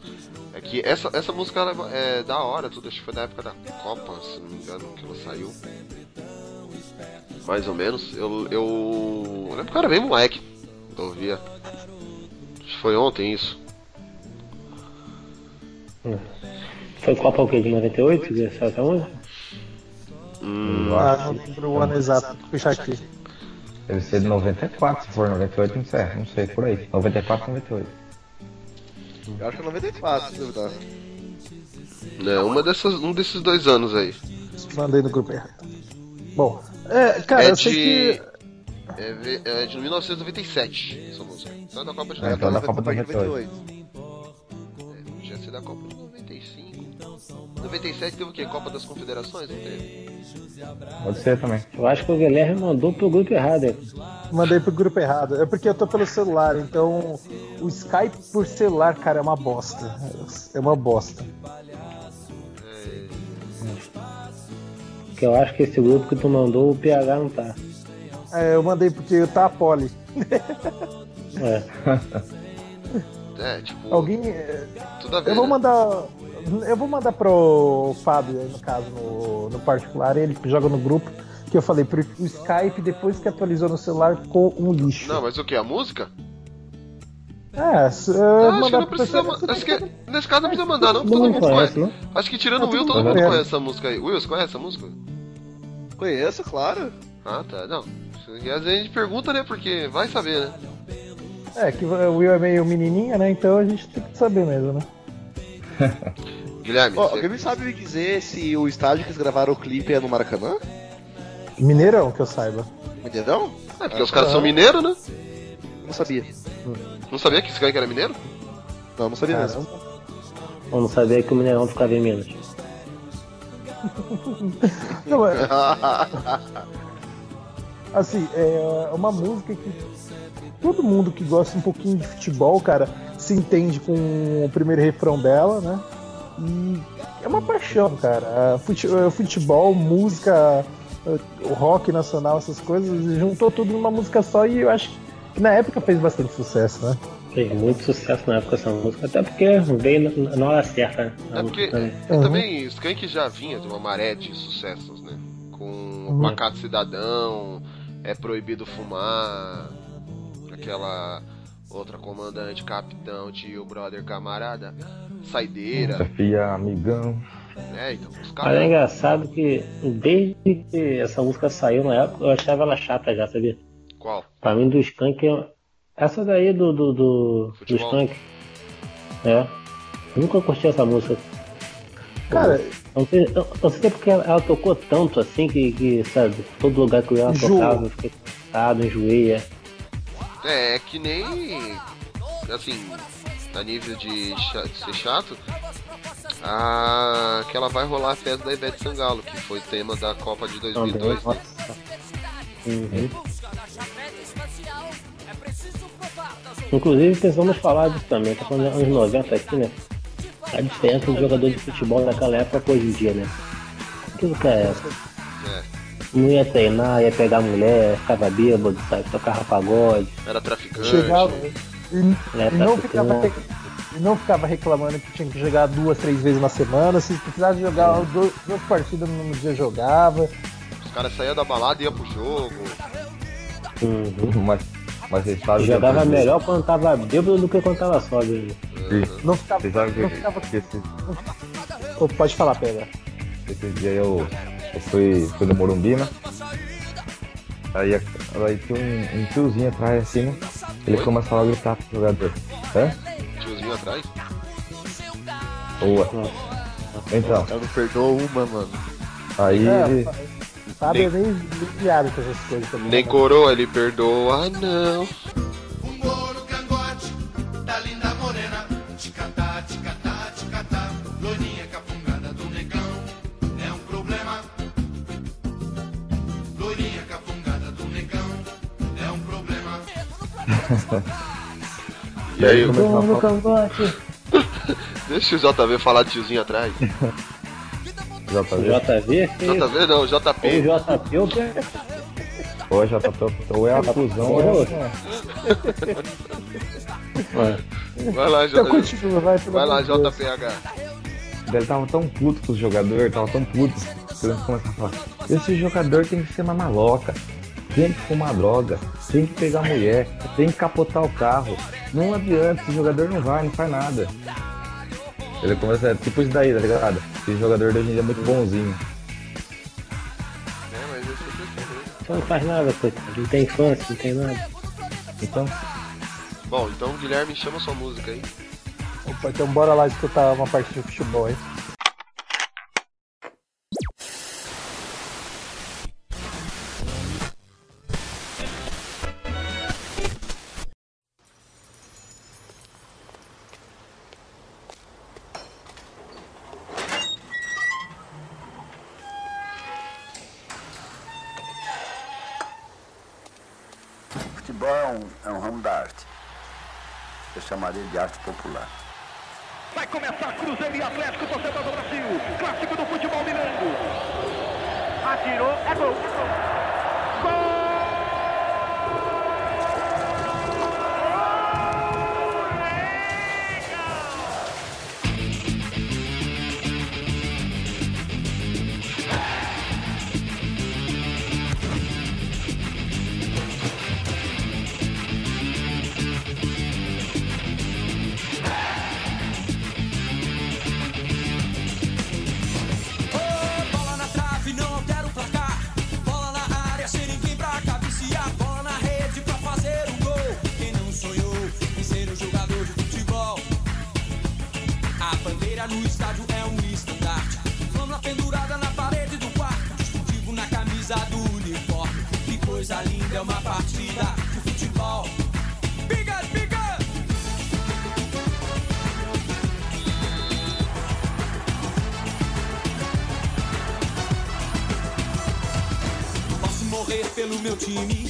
[SPEAKER 2] É que essa, essa música ela é da hora, tudo. Acho que foi da época da Copa, se não me engano, que ela saiu. Mais ou menos. Eu, eu, eu lembro que eu era bem moleque. Eu ouvia. Acho que foi ontem isso.
[SPEAKER 1] Foi Copa o quê? De 98? Que saiu essa música?
[SPEAKER 2] Hum,
[SPEAKER 4] Ah, não lembro o ano exato, vou puxar aqui.
[SPEAKER 3] Deve ser de 94, se for 98, não sei, não sei, por aí. 94, 98.
[SPEAKER 6] Eu acho que é 94, se duvidar.
[SPEAKER 2] É, uma dessas, um desses dois anos aí.
[SPEAKER 4] Mandei no grupo errado. Bom, é, cara,
[SPEAKER 2] é
[SPEAKER 4] eu sei
[SPEAKER 2] de.
[SPEAKER 4] que.
[SPEAKER 2] É, é de 1997 essa música. Então é da Copa de
[SPEAKER 3] É, então é da Copa de
[SPEAKER 6] 98.
[SPEAKER 2] Já ser da Copa de 95. 97 teve o quê? Copa das Confederações? Não teve?
[SPEAKER 3] Pode ser também.
[SPEAKER 1] Eu acho que o Guilherme mandou pro grupo errado. hein?
[SPEAKER 4] Mandei pro grupo errado. É porque eu tô pelo celular, então o Skype por celular, cara, é uma bosta. É uma bosta.
[SPEAKER 1] Porque eu acho que esse grupo que tu mandou, o PH não tá.
[SPEAKER 4] É, eu mandei porque tá a poli.
[SPEAKER 1] É.
[SPEAKER 2] É, tipo.
[SPEAKER 4] Alguém. é,
[SPEAKER 2] Tudo a ver.
[SPEAKER 4] Eu vou
[SPEAKER 2] né?
[SPEAKER 4] mandar. Eu vou mandar pro Fábio, aí, no caso, no, no particular, ele que joga no grupo, que eu falei, porque o Skype, depois que atualizou no celular, ficou um lixo.
[SPEAKER 2] Não, mas o que? A música?
[SPEAKER 4] É, se, uh,
[SPEAKER 2] Não, acho que
[SPEAKER 4] mandar
[SPEAKER 2] não precisa. Acho que nesse caso não precisa mandar, não, porque
[SPEAKER 1] Todo mundo conhece,
[SPEAKER 2] conhece.
[SPEAKER 1] não?
[SPEAKER 2] Acho que tirando o Will,
[SPEAKER 4] todo mundo
[SPEAKER 2] mundo
[SPEAKER 4] conhece.
[SPEAKER 2] conhece essa música aí. Will, você conhece essa música?
[SPEAKER 6] Conheço, claro.
[SPEAKER 2] Ah, tá. Não. E às vezes a gente pergunta, né? Porque vai saber, né?
[SPEAKER 4] É, que o Will é meio menininha, né? Então a gente tem que saber mesmo, né?
[SPEAKER 2] Guilherme, você-
[SPEAKER 6] alguém me sabe me dizer se o estádio que eles gravaram o clipe é no Maracanã?
[SPEAKER 4] Mineirão, que eu saiba.
[SPEAKER 6] Mineirão?
[SPEAKER 2] É, porque os caras são mineiros, né?
[SPEAKER 6] Não sabia.
[SPEAKER 2] Não sabia que esse cara era mineiro?
[SPEAKER 6] Não, não sabia
[SPEAKER 4] Caramba.
[SPEAKER 6] mesmo.
[SPEAKER 1] Eu não sabia que o Mineirão ficava em Minas.
[SPEAKER 4] Não, mas, assim, é uma música que todo mundo que gosta um pouquinho de futebol, cara, se entende com o primeiro refrão dela, né? E é uma paixão, cara. Fute- Futebol, música, o rock nacional, essas coisas, juntou tudo numa música só e eu acho que na época fez bastante sucesso, né?
[SPEAKER 1] Fez muito sucesso na época essa música, até porque veio na, hora certa. né?
[SPEAKER 2] É porque
[SPEAKER 1] Também.
[SPEAKER 2] é, também Skank já vinha de uma maré de sucessos, né? Com
[SPEAKER 4] Uhum.
[SPEAKER 2] o Pacato Cidadão, É Proibido Fumar, aquela outra comandante, capitão, tio, brother, camarada, Saideira,
[SPEAKER 3] Filha, amigão.
[SPEAKER 2] né? Então, os
[SPEAKER 1] Mas é
[SPEAKER 2] caras.
[SPEAKER 1] engraçado que desde que essa música saiu na época, eu achava ela chata já, sabia?
[SPEAKER 2] Qual?
[SPEAKER 1] Pra mim do Skank, eu- essa daí do, do, do, do. Skank. É. Nunca curti essa música.
[SPEAKER 4] Cara,
[SPEAKER 1] Eu não sei, eu não sei porque ela, ela tocou tanto assim que, que, sabe, todo lugar que eu ia ela tocava, eu fiquei cansado, enjoei. é.
[SPEAKER 2] É, é que nem. Assim, a nível de, de ser chato, a, que ela vai rolar a festa da Ivete Sangalo, que foi tema da Copa de
[SPEAKER 1] Também,
[SPEAKER 2] 2002. né?
[SPEAKER 1] nossa. Uhum. Inclusive precisamos falar disso também, tá falando anos 90 aqui, né? A diferença do jogador de futebol naquela época hoje em dia, né? Que que é essa?
[SPEAKER 2] É,
[SPEAKER 1] Não ia treinar, ia pegar mulher, ficava bêbado, sabe? Tocava pagode.
[SPEAKER 2] era traficante.
[SPEAKER 4] chegava e,
[SPEAKER 1] É,
[SPEAKER 4] e não ficava e não ficava reclamando que tinha que jogar duas, três vezes na semana. Se precisasse jogar duas, duas partidas no mesmo dia, jogava.
[SPEAKER 2] Os caras saíam da balada e iam pro jogo.
[SPEAKER 1] Uhum.
[SPEAKER 3] Mas, mas vocês sabem que
[SPEAKER 1] Jogava melhor quando tava bêbado do que quando tava sóbrio. né?
[SPEAKER 3] Sim.
[SPEAKER 4] Não ficava.
[SPEAKER 3] Vocês sabem
[SPEAKER 4] Não
[SPEAKER 3] que,
[SPEAKER 4] ficava...
[SPEAKER 3] que esse,
[SPEAKER 4] Pode falar, pega.
[SPEAKER 3] esse dia eu, eu fui, fui no Morumbi, né? Aí, aí tinha um, um tiozinho atrás assim, né? Ele
[SPEAKER 2] Oi?
[SPEAKER 3] começou a gritar pro jogador. Hã?
[SPEAKER 2] Tiozinho atrás.
[SPEAKER 3] Boa. Então,
[SPEAKER 6] O cara não perdoa uma, mano.
[SPEAKER 3] aí
[SPEAKER 4] É,
[SPEAKER 3] ele.
[SPEAKER 4] Sabe,
[SPEAKER 2] Nem-
[SPEAKER 4] é meio lidiado com essas coisas também.
[SPEAKER 2] Nem
[SPEAKER 4] né?
[SPEAKER 2] coroa, ele perdoa, não. E aí,
[SPEAKER 3] começou a
[SPEAKER 1] no
[SPEAKER 3] falar-
[SPEAKER 1] cangote.
[SPEAKER 2] deixa o JV falar de tiozinho atrás.
[SPEAKER 3] JV.
[SPEAKER 1] JV?
[SPEAKER 2] Não,
[SPEAKER 1] Ou
[SPEAKER 2] JP.
[SPEAKER 1] JP, ou
[SPEAKER 3] Ou já tá ou é a fusão ou é.
[SPEAKER 2] Vai lá,
[SPEAKER 4] Então
[SPEAKER 2] J...
[SPEAKER 4] continua, vai.
[SPEAKER 2] vai lá. JPH.
[SPEAKER 3] Ele tava tão puto com os jogadores, tava tão puto. Que ele começou a falar: esse jogador tem que ser uma maloca, tem que fumar droga, tem que pegar mulher, tem que capotar o carro. Não adianta, esse jogador não vai, não faz nada. Ele começa, é tipo isso daí, tá ligado? Esse jogador de hoje em dia é muito bonzinho.
[SPEAKER 2] É,
[SPEAKER 1] não faz nada, coitado. Não tem infância, não tem nada.
[SPEAKER 3] Então,
[SPEAKER 2] Bom, então Guilherme chama sua música aí.
[SPEAKER 4] Opa, então bora lá escutar uma partida de futebol aí.
[SPEAKER 14] Arte popular.
[SPEAKER 10] Vai começar Cruzeiro e Atlético, torcedor
[SPEAKER 8] pelo meu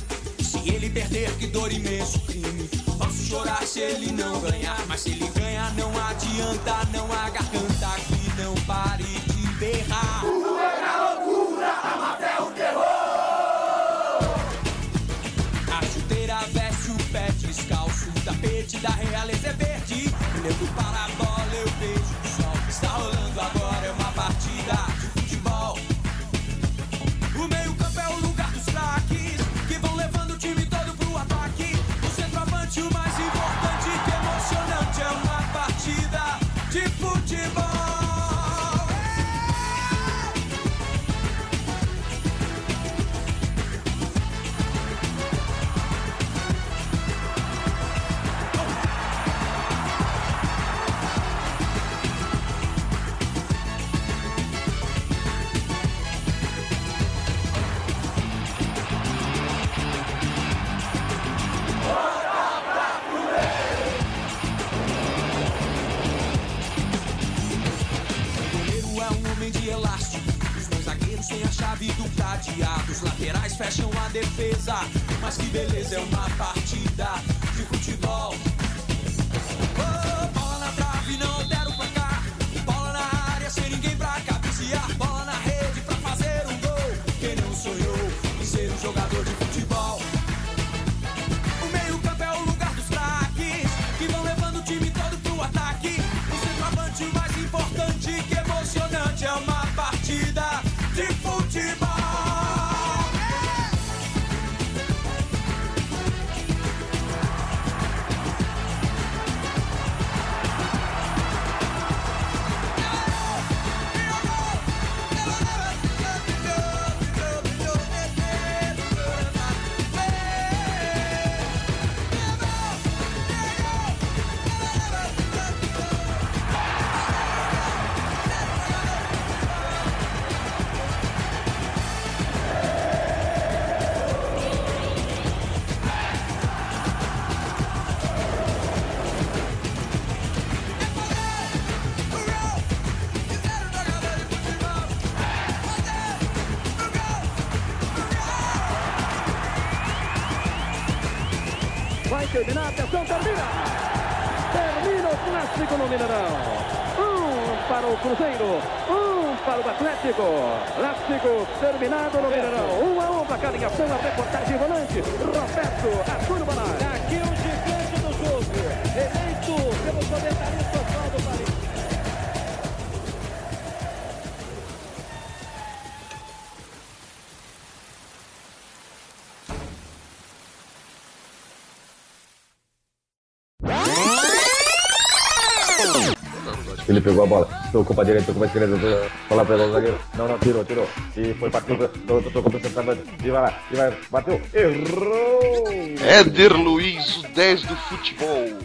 [SPEAKER 3] tocou pra direita, tocou pra esquerda, falou pra o zagueiro. Não, não, tirou, tirou. E foi partiu, tocou, tocou pro centroavante. E vai lá, e vai, bateu, errou!
[SPEAKER 2] Éder Luiz, o 10 do futebol.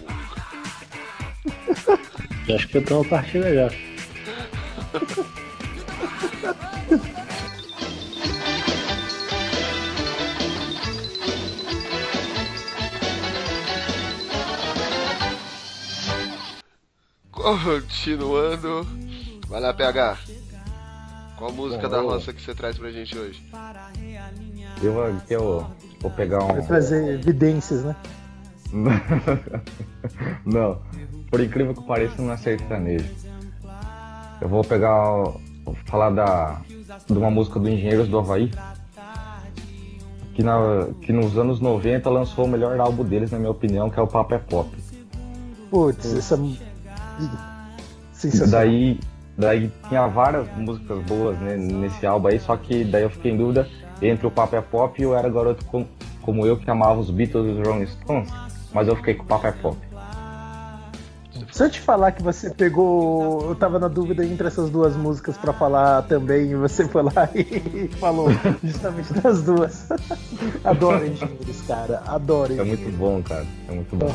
[SPEAKER 1] Acho que eu tenho uma partida já.
[SPEAKER 2] Continuando. Vai lá, PH. Qual música
[SPEAKER 3] Bom,
[SPEAKER 2] da roça que você traz pra gente hoje?
[SPEAKER 3] Eu, vou- eu vou pegar um.
[SPEAKER 4] Vai trazer evidências, né?
[SPEAKER 3] não, por incrível que pareça, não é sertanejo. Eu vou pegar. Vou falar da, de uma música do Engenheiros do Havaí. Que, na, que nos anos 90 lançou o melhor álbum deles, na minha opinião, que é o Papo é Pop.
[SPEAKER 4] Putz, essa. Sensacional.
[SPEAKER 3] Daí, daí tinha várias músicas boas né, nesse álbum aí, só que daí eu fiquei em dúvida entre o Papo é Pop e eu era garoto com- como eu que amava os Beatles e os Rolling Stones, mas eu fiquei com o Papo é Pop.
[SPEAKER 4] Se eu te falar que você pegou. Eu tava na dúvida entre essas duas músicas pra falar também, e você foi lá e falou justamente das duas. Adoro engenheiros, cara. Adoro
[SPEAKER 3] É
[SPEAKER 4] engenheiros.
[SPEAKER 3] muito bom, cara. É muito bom.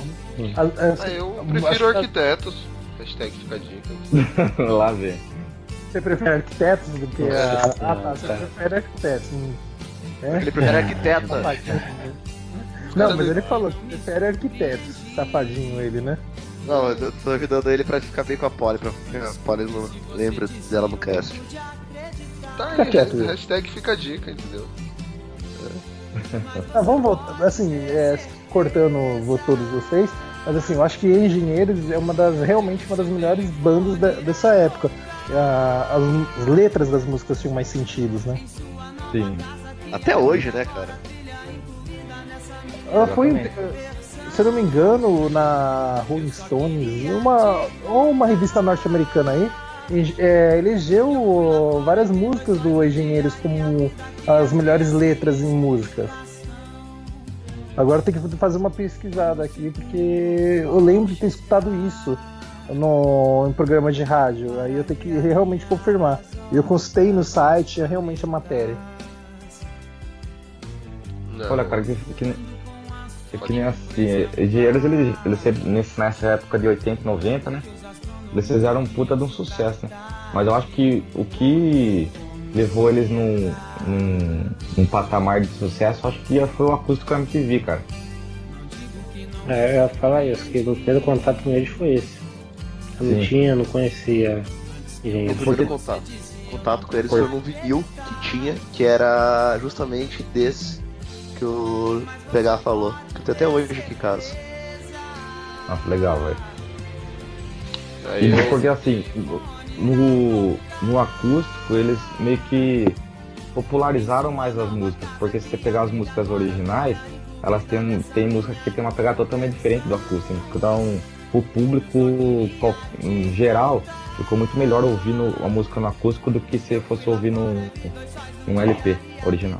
[SPEAKER 2] Ah, eu prefiro
[SPEAKER 4] que-
[SPEAKER 2] arquitetos. Hashtag fica a dica.
[SPEAKER 3] Lá vem.
[SPEAKER 4] Você prefere arquitetos do que a. Ah, tá. Você prefere arquitetos. hum. É?
[SPEAKER 6] Ele prefere arquiteta.
[SPEAKER 4] Não, mas ele falou que prefere arquitetos. Safadinho ele, né?
[SPEAKER 6] Não, eu tô ajudando ele pra ficar bem com a Polly, pra que a Polly não lembra dela no cast.
[SPEAKER 2] Tá
[SPEAKER 4] Fica
[SPEAKER 2] aí,
[SPEAKER 4] quieto,
[SPEAKER 2] hashtag fica a dica, entendeu?
[SPEAKER 4] Ah, vamos voltar. Assim, é, cortando vou todos vocês. Mas assim, eu acho que Engenheiros é uma das realmente uma das melhores bandas da- dessa época. A- as, as letras das músicas tinham mais sentidos, né?
[SPEAKER 3] Sim.
[SPEAKER 6] Até hoje, né, cara?
[SPEAKER 4] Ela foi, se eu não me engano, na Rolling Stones, uma, ou uma revista norte-americana aí, é, elegeu várias músicas do Engenheiros como as melhores letras em músicas. Agora tem que fazer uma pesquisada aqui, porque eu lembro de ter escutado isso no, em programa de rádio. Aí eu tenho que realmente confirmar. Eu consultei no site, é realmente a matéria.
[SPEAKER 2] Não.
[SPEAKER 3] Olha, cara, que, que, que, que nem assim, engenheiros, eles, eles nesse- nessa época de 80 e 90, né? Eles fizeram um puta de um sucesso, né? Mas eu acho que o que levou eles num, num, num patamar de sucesso, acho que foi o acústico MTV, cara.
[SPEAKER 1] É, eu ia falar isso, que o primeiro contato com eles foi esse. Eu não
[SPEAKER 3] Sim.
[SPEAKER 1] tinha, não conhecia
[SPEAKER 6] O
[SPEAKER 1] engenheiro.
[SPEAKER 6] primeiro contato. Contato com eles
[SPEAKER 1] Foi.
[SPEAKER 6] foi num vinil que tinha, que era justamente desse que o Pegar falou. Que tem até hoje aqui em casa.
[SPEAKER 3] Nossa, legal, velho.
[SPEAKER 2] Aí
[SPEAKER 3] E
[SPEAKER 2] eu-
[SPEAKER 3] porque assim, no, no acústico eles meio que popularizaram mais as músicas, porque se você pegar as músicas originais, elas têm, um- tem músicas que tem uma pegada totalmente diferente do acústico. Então, o público em geral ficou muito melhor ouvindo a música no acústico do que se fosse ouvir num, num LP original.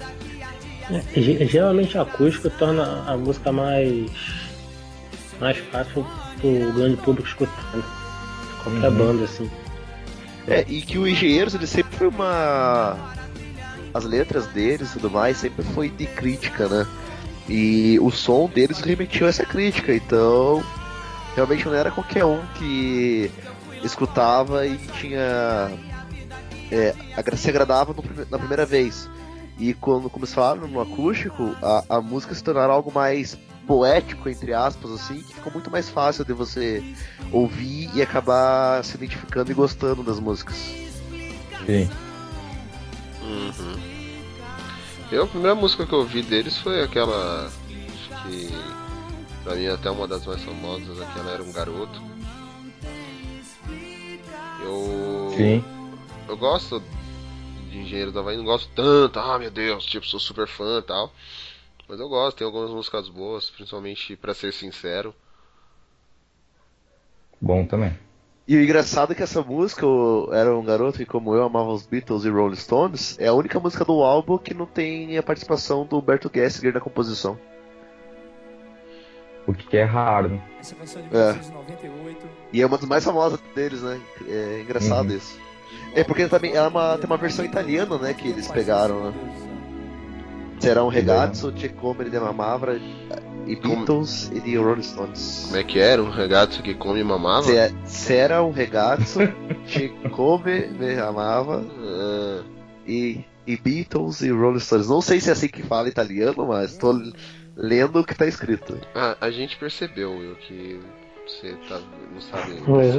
[SPEAKER 1] É, ge- Geralmente o acústico torna a música mais, mais fácil pro grande público escutar, né? Qualquer
[SPEAKER 6] Uhum.
[SPEAKER 1] banda, assim.
[SPEAKER 6] É, e que o Engenheiros, ele sempre foi uma. As letras deles e tudo mais sempre foi de crítica, né? E o som deles remetiu a essa crítica, então realmente não era qualquer um que escutava e tinha. É, se agradava no na primeira vez. E quando começaram no acústico, a, a música se tornaram algo mais poético, entre aspas, assim, que ficou muito mais fácil de você ouvir e acabar se identificando e gostando das músicas.
[SPEAKER 3] Sim.
[SPEAKER 2] Uhum. Eu, a primeira música que eu ouvi deles foi aquela. Que. Pra mim, até uma das mais famosas, aquela era um garoto. Eu.
[SPEAKER 3] Sim.
[SPEAKER 2] Eu gosto de Engenheiro da Havaí, não gosto tanto, ah meu Deus, tipo, sou super fã e tal. Mas eu gosto, tem algumas músicas boas, principalmente pra ser sincero.
[SPEAKER 3] Bom também.
[SPEAKER 6] E o engraçado é que essa música, o Era um Garoto e Como Eu Amava os Beatles e Rolling Stones, é a única música do álbum que não tem a participação do Humberto Gessinger na composição.
[SPEAKER 3] O que é raro, né?
[SPEAKER 8] Essa canção de
[SPEAKER 6] É.
[SPEAKER 8] 1998.
[SPEAKER 6] E é uma das mais famosas deles, né? É engraçado
[SPEAKER 3] Uhum.
[SPEAKER 6] isso. É porque também ela é uma- tem uma versão italiana, né? Que eles pegaram, né? Será um regazzo, Te Come de Mamavra e Beatles e de Rolling Stones.
[SPEAKER 2] Como é que era? Um regato que come e mamava?
[SPEAKER 6] Se, será um regazzo, Te Come me Amava
[SPEAKER 2] Ah,
[SPEAKER 6] e, e Beatles e Rolling Stones. Não sei se é assim que fala italiano, mas tô lendo o que tá escrito.
[SPEAKER 2] ah, a gente percebeu, Will, que você tá, não sabe.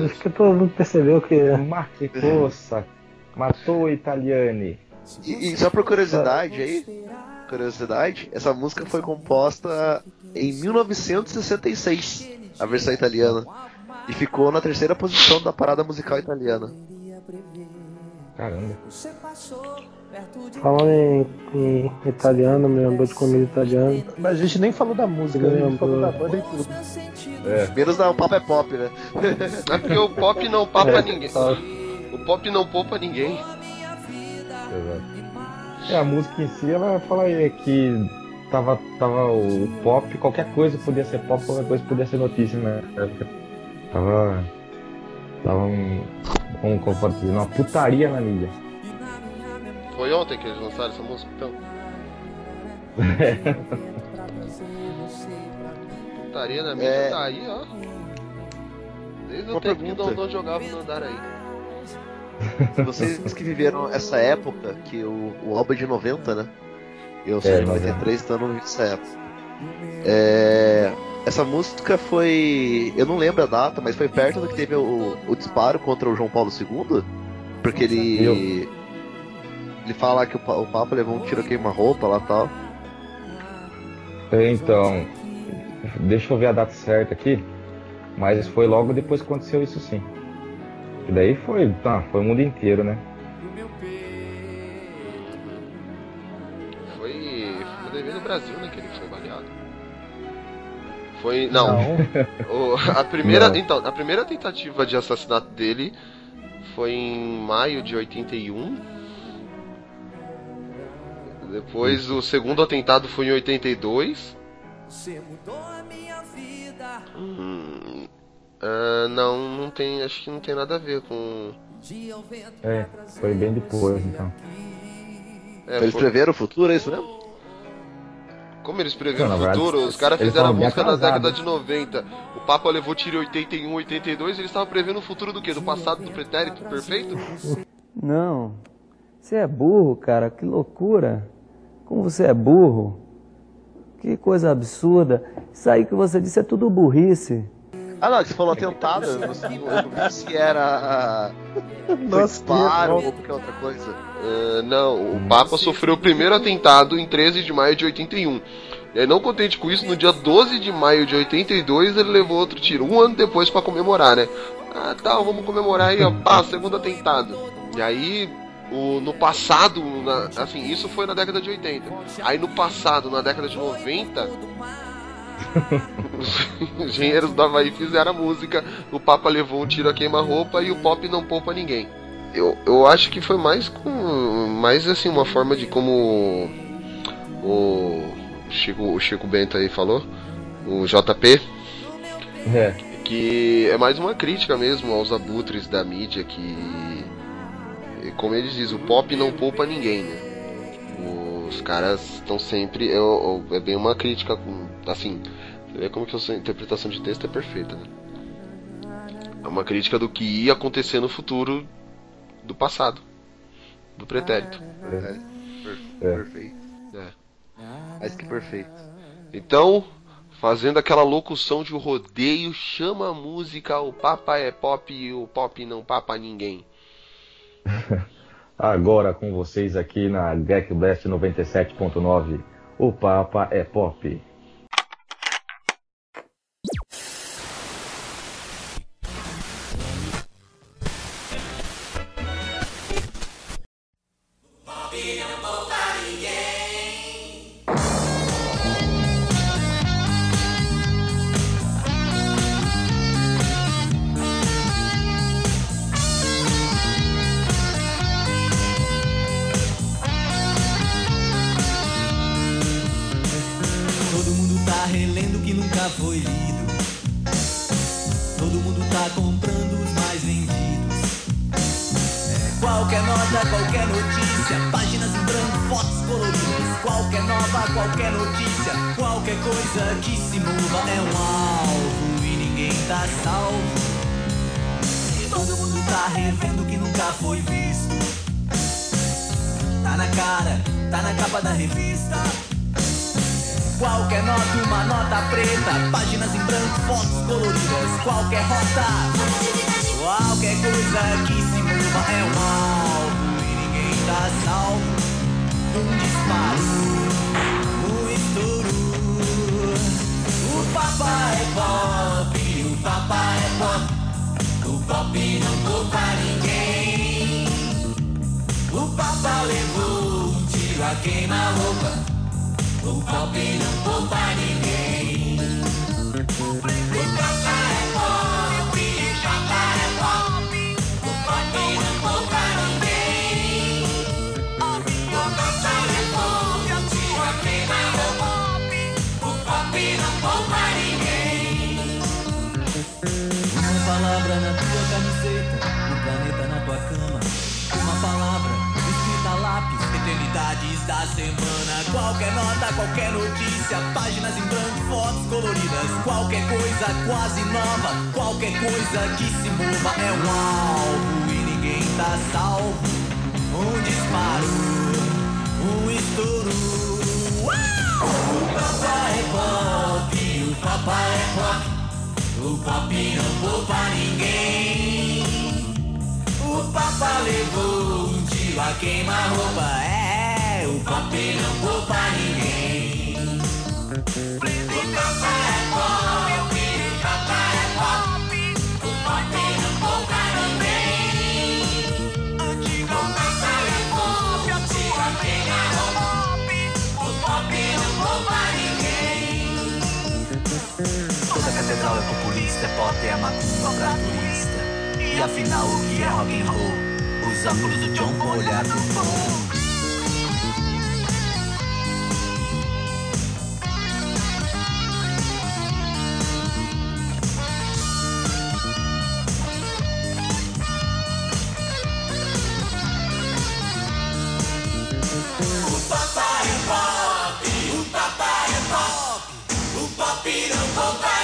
[SPEAKER 1] Acho que todo mundo percebeu que.
[SPEAKER 3] Ma che cosa? Matou Italiani.
[SPEAKER 6] E, e só por curiosidade aí, curiosidade, essa música foi composta em 1966, a versão italiana. E ficou na terceira posição da parada musical italiana.
[SPEAKER 3] Caramba.
[SPEAKER 1] Falando em, em italiano, me lembrou de comida italiana.
[SPEAKER 4] Mas a gente nem falou da música,
[SPEAKER 1] Eu
[SPEAKER 4] a gente
[SPEAKER 1] lembro.
[SPEAKER 4] falou da banda e tudo.
[SPEAKER 6] É. Menos da o papo é pop, né?
[SPEAKER 2] É porque o pop não papa
[SPEAKER 1] É,
[SPEAKER 2] ninguém.
[SPEAKER 1] tá.
[SPEAKER 2] O pop não poupa ninguém.
[SPEAKER 3] Exato. É, a música em si, ela fala aí que tava, tava o pop, qualquer coisa podia ser pop, qualquer coisa podia ser notícia na época. Tava. Tava um. Como, como pode dizer, uma putaria na mídia.
[SPEAKER 2] Foi ontem que eles lançaram essa música, então. Putaria na mídia
[SPEAKER 6] É.
[SPEAKER 2] tá aí, ó. Desde o tempo que não, não jogava no andar aí.
[SPEAKER 6] Vocês que viveram essa época, que o, o álbum é de 90, né? Eu sou
[SPEAKER 15] É,
[SPEAKER 6] de 93, então não vi essa época. É, essa música foi. Eu não lembro a data, mas foi perto do que teve o, o disparo contra o João Paulo II. Porque ele. Ele fala que o, o Papa levou um tiro queima-roupa lá e tal.
[SPEAKER 15] Então, deixa eu ver a data certa aqui, mas foi logo depois que aconteceu isso sim. E daí foi, tá, foi o mundo inteiro, né?
[SPEAKER 2] Foi. Foi no no Brasil, né? Que ele foi baleado. Foi. Não. O- a primeira.
[SPEAKER 15] Não.
[SPEAKER 2] Então, a primeira tentativa de assassinato dele foi em maio de 81. Depois o segundo atentado foi em 82. Hum, ah, não, não tem. Acho que não tem nada a ver com.
[SPEAKER 15] É, foi bem depois, então.
[SPEAKER 2] É,
[SPEAKER 6] Eles
[SPEAKER 2] foi-
[SPEAKER 6] preveram o futuro, é isso mesmo?
[SPEAKER 2] Como eles previram
[SPEAKER 15] Não,
[SPEAKER 2] o
[SPEAKER 15] verdade,
[SPEAKER 2] futuro? Os caras fizeram a música na década de 90. O Papa levou tiro em 81, 82. Eles estavam prevendo o futuro do quê? Do passado do pretérito perfeito?
[SPEAKER 16] Não. Você é burro, cara. Que loucura. Como você é burro. Que coisa absurda. Isso aí que você disse é tudo burrice.
[SPEAKER 6] Ah não, que você falou atentado, eu não, vi se era. Foi
[SPEAKER 4] Nossa,
[SPEAKER 6] disparo ou qualquer outra coisa.
[SPEAKER 2] Ah, não, o Papa sofreu o primeiro atentado em 13 de maio de 81. E aí, não contente com isso, no dia 12 de maio de 82 ele levou outro tiro, um ano depois pra comemorar, né? Ah, tá, vamos comemorar aí, ó, pá, segundo atentado. E aí, o, no passado, na- assim, isso foi na década de 80. Aí no passado, na década de 90, os engenheiros do Havaí fizeram a música, o Papa levou um tiro a queima-roupa e o pop não poupa ninguém. Eu, eu acho que foi mais com. Mais assim, uma forma de como o Chico, o Chico Bento aí falou, o JP,
[SPEAKER 15] É,
[SPEAKER 2] que é mais uma crítica mesmo aos abutres da mídia que. Como eles dizem, o pop não poupa ninguém, né? Os caras estão sempre. É, é bem uma crítica, com- assim. Você vê como que a sua interpretação de texto é perfeita, né? É uma crítica do que ia acontecer no futuro do passado. Do pretérito.
[SPEAKER 6] É, per-
[SPEAKER 15] É.
[SPEAKER 6] Perfeito.
[SPEAKER 2] É.
[SPEAKER 6] Mais que perfeito.
[SPEAKER 2] Então, fazendo aquela locução de rodeio, chama a música O Papa é Pop e o Pop não papa ninguém.
[SPEAKER 15] agora com vocês aqui na Gek Blast 97.9. O Papa é Pop.
[SPEAKER 17] Pop não poupa ninguém. O papa levou um tiro a queima-roupa. É, o pop não poupa ninguém. Pop,
[SPEAKER 12] é
[SPEAKER 15] macumba pra turista. E afinal, o que é rock and roll? Os óculos do John com o olhar do Tom.
[SPEAKER 12] O papai é pop, o papai é pop, o pop não poupa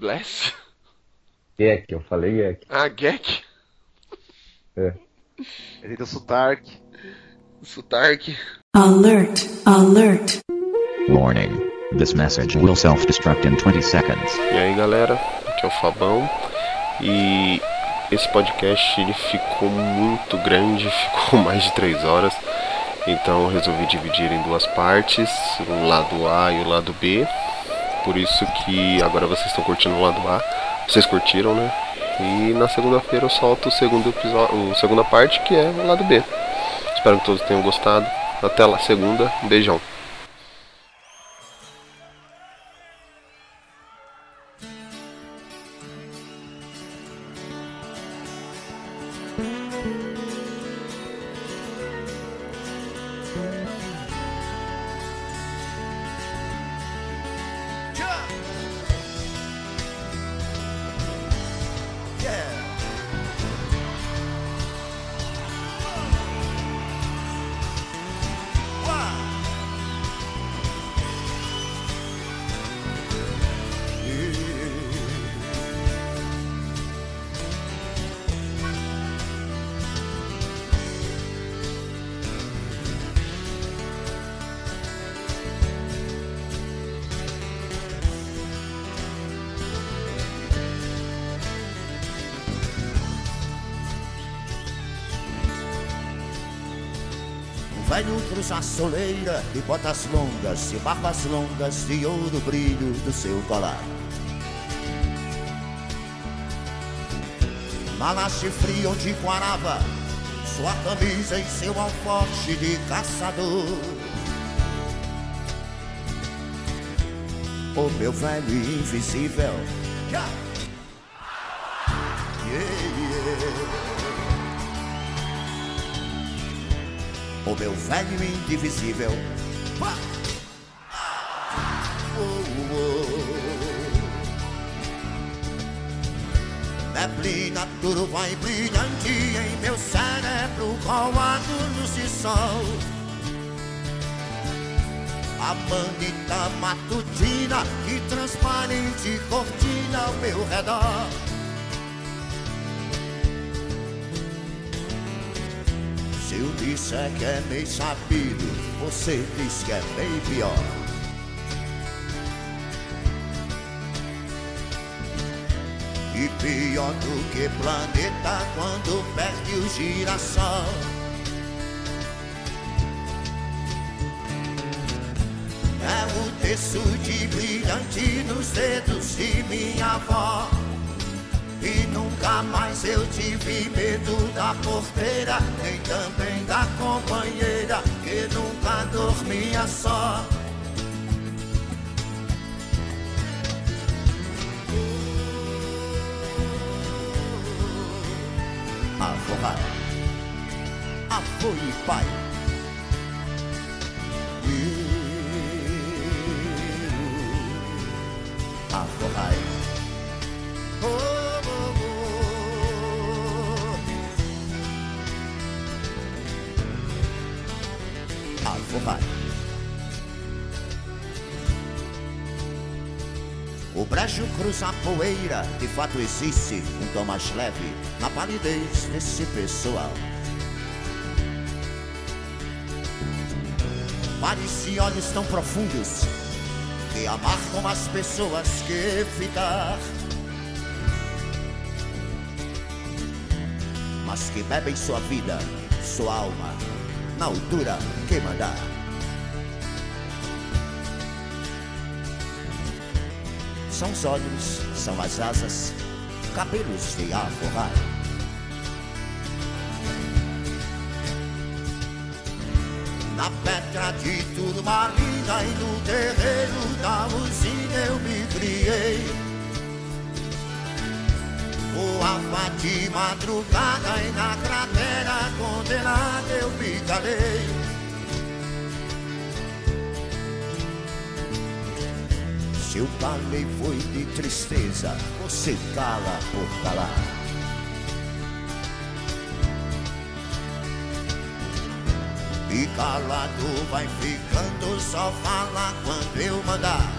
[SPEAKER 2] Bless?
[SPEAKER 3] Gek, eu falei Gek.
[SPEAKER 2] Ah, Gek?
[SPEAKER 3] É.
[SPEAKER 6] Ele deu sotaque.
[SPEAKER 2] Sotaque.
[SPEAKER 18] Alert, alert.
[SPEAKER 19] Warning. This message will self-destruct in 20 seconds.
[SPEAKER 2] E aí galera, aqui é o Fabão e esse podcast ele ficou muito grande, ficou mais de 3 horas, então eu resolvi dividir em duas partes, o lado A e o lado B. Por isso que agora vocês estão curtindo o lado A, vocês curtiram, né? E na segunda-feira eu solto o segundo episódio, a segunda parte que é o lado B. Espero que todos tenham gostado. Até lá segunda, um beijão.
[SPEAKER 20] Velho cruza a soleira de botas longas e barbas longas de ouro brilho do seu colar. Malache frio de Guarava, sua camisa e seu alforje de caçador. O meu velho invisível. Meu velho indivisível. Oh, oh. Neblina, brilhante em meu cérebro colado no sol. A manita matutina que transparente cortina ao meu redor. Disser que é meio sabido, você diz que é bem pior. E pior do que planeta quando perde o girassol. É o terço de brilhante nos dedos de minha avó. E nunca mais eu tive medo da porteira, nem também da companheira que nunca dormia só. Avô, avô e pai. O brejo cruza a poeira, de fato existe um tom mais leve na palidez desse pessoal. Mares e olhos tão profundos que amargam as pessoas que ficar. Mas que bebem sua vida, sua alma, na altura que mandar. São os olhos, são as asas, cabelos de aforrar. Na pedra de turmalina e no terreiro da usina eu me criei. Voava de madrugada e na cratera condenada eu me calei. Eu falei foi de tristeza, você cala por calar. E calado vai ficando, só fala quando eu mandar.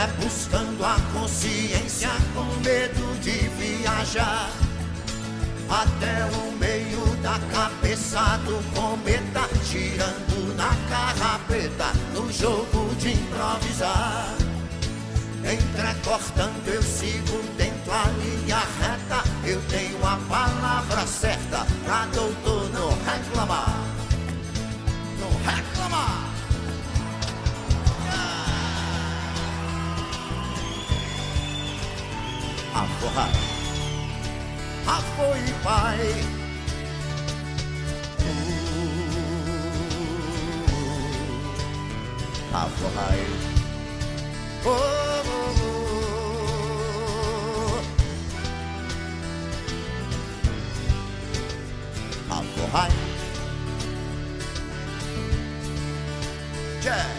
[SPEAKER 20] É buscando a consciência com medo de viajar até o meio da cabeça do cometa, girando na carrapeta, no jogo de improvisar. Entrecortando eu sigo dentro a linha reta, eu tenho a palavra certa pra doutor não reclamar. Não reclamar. Ah. Aforrar avô e pai. Uh, avô, pai. Oh, oh, oh. Avô, pai. Yeah.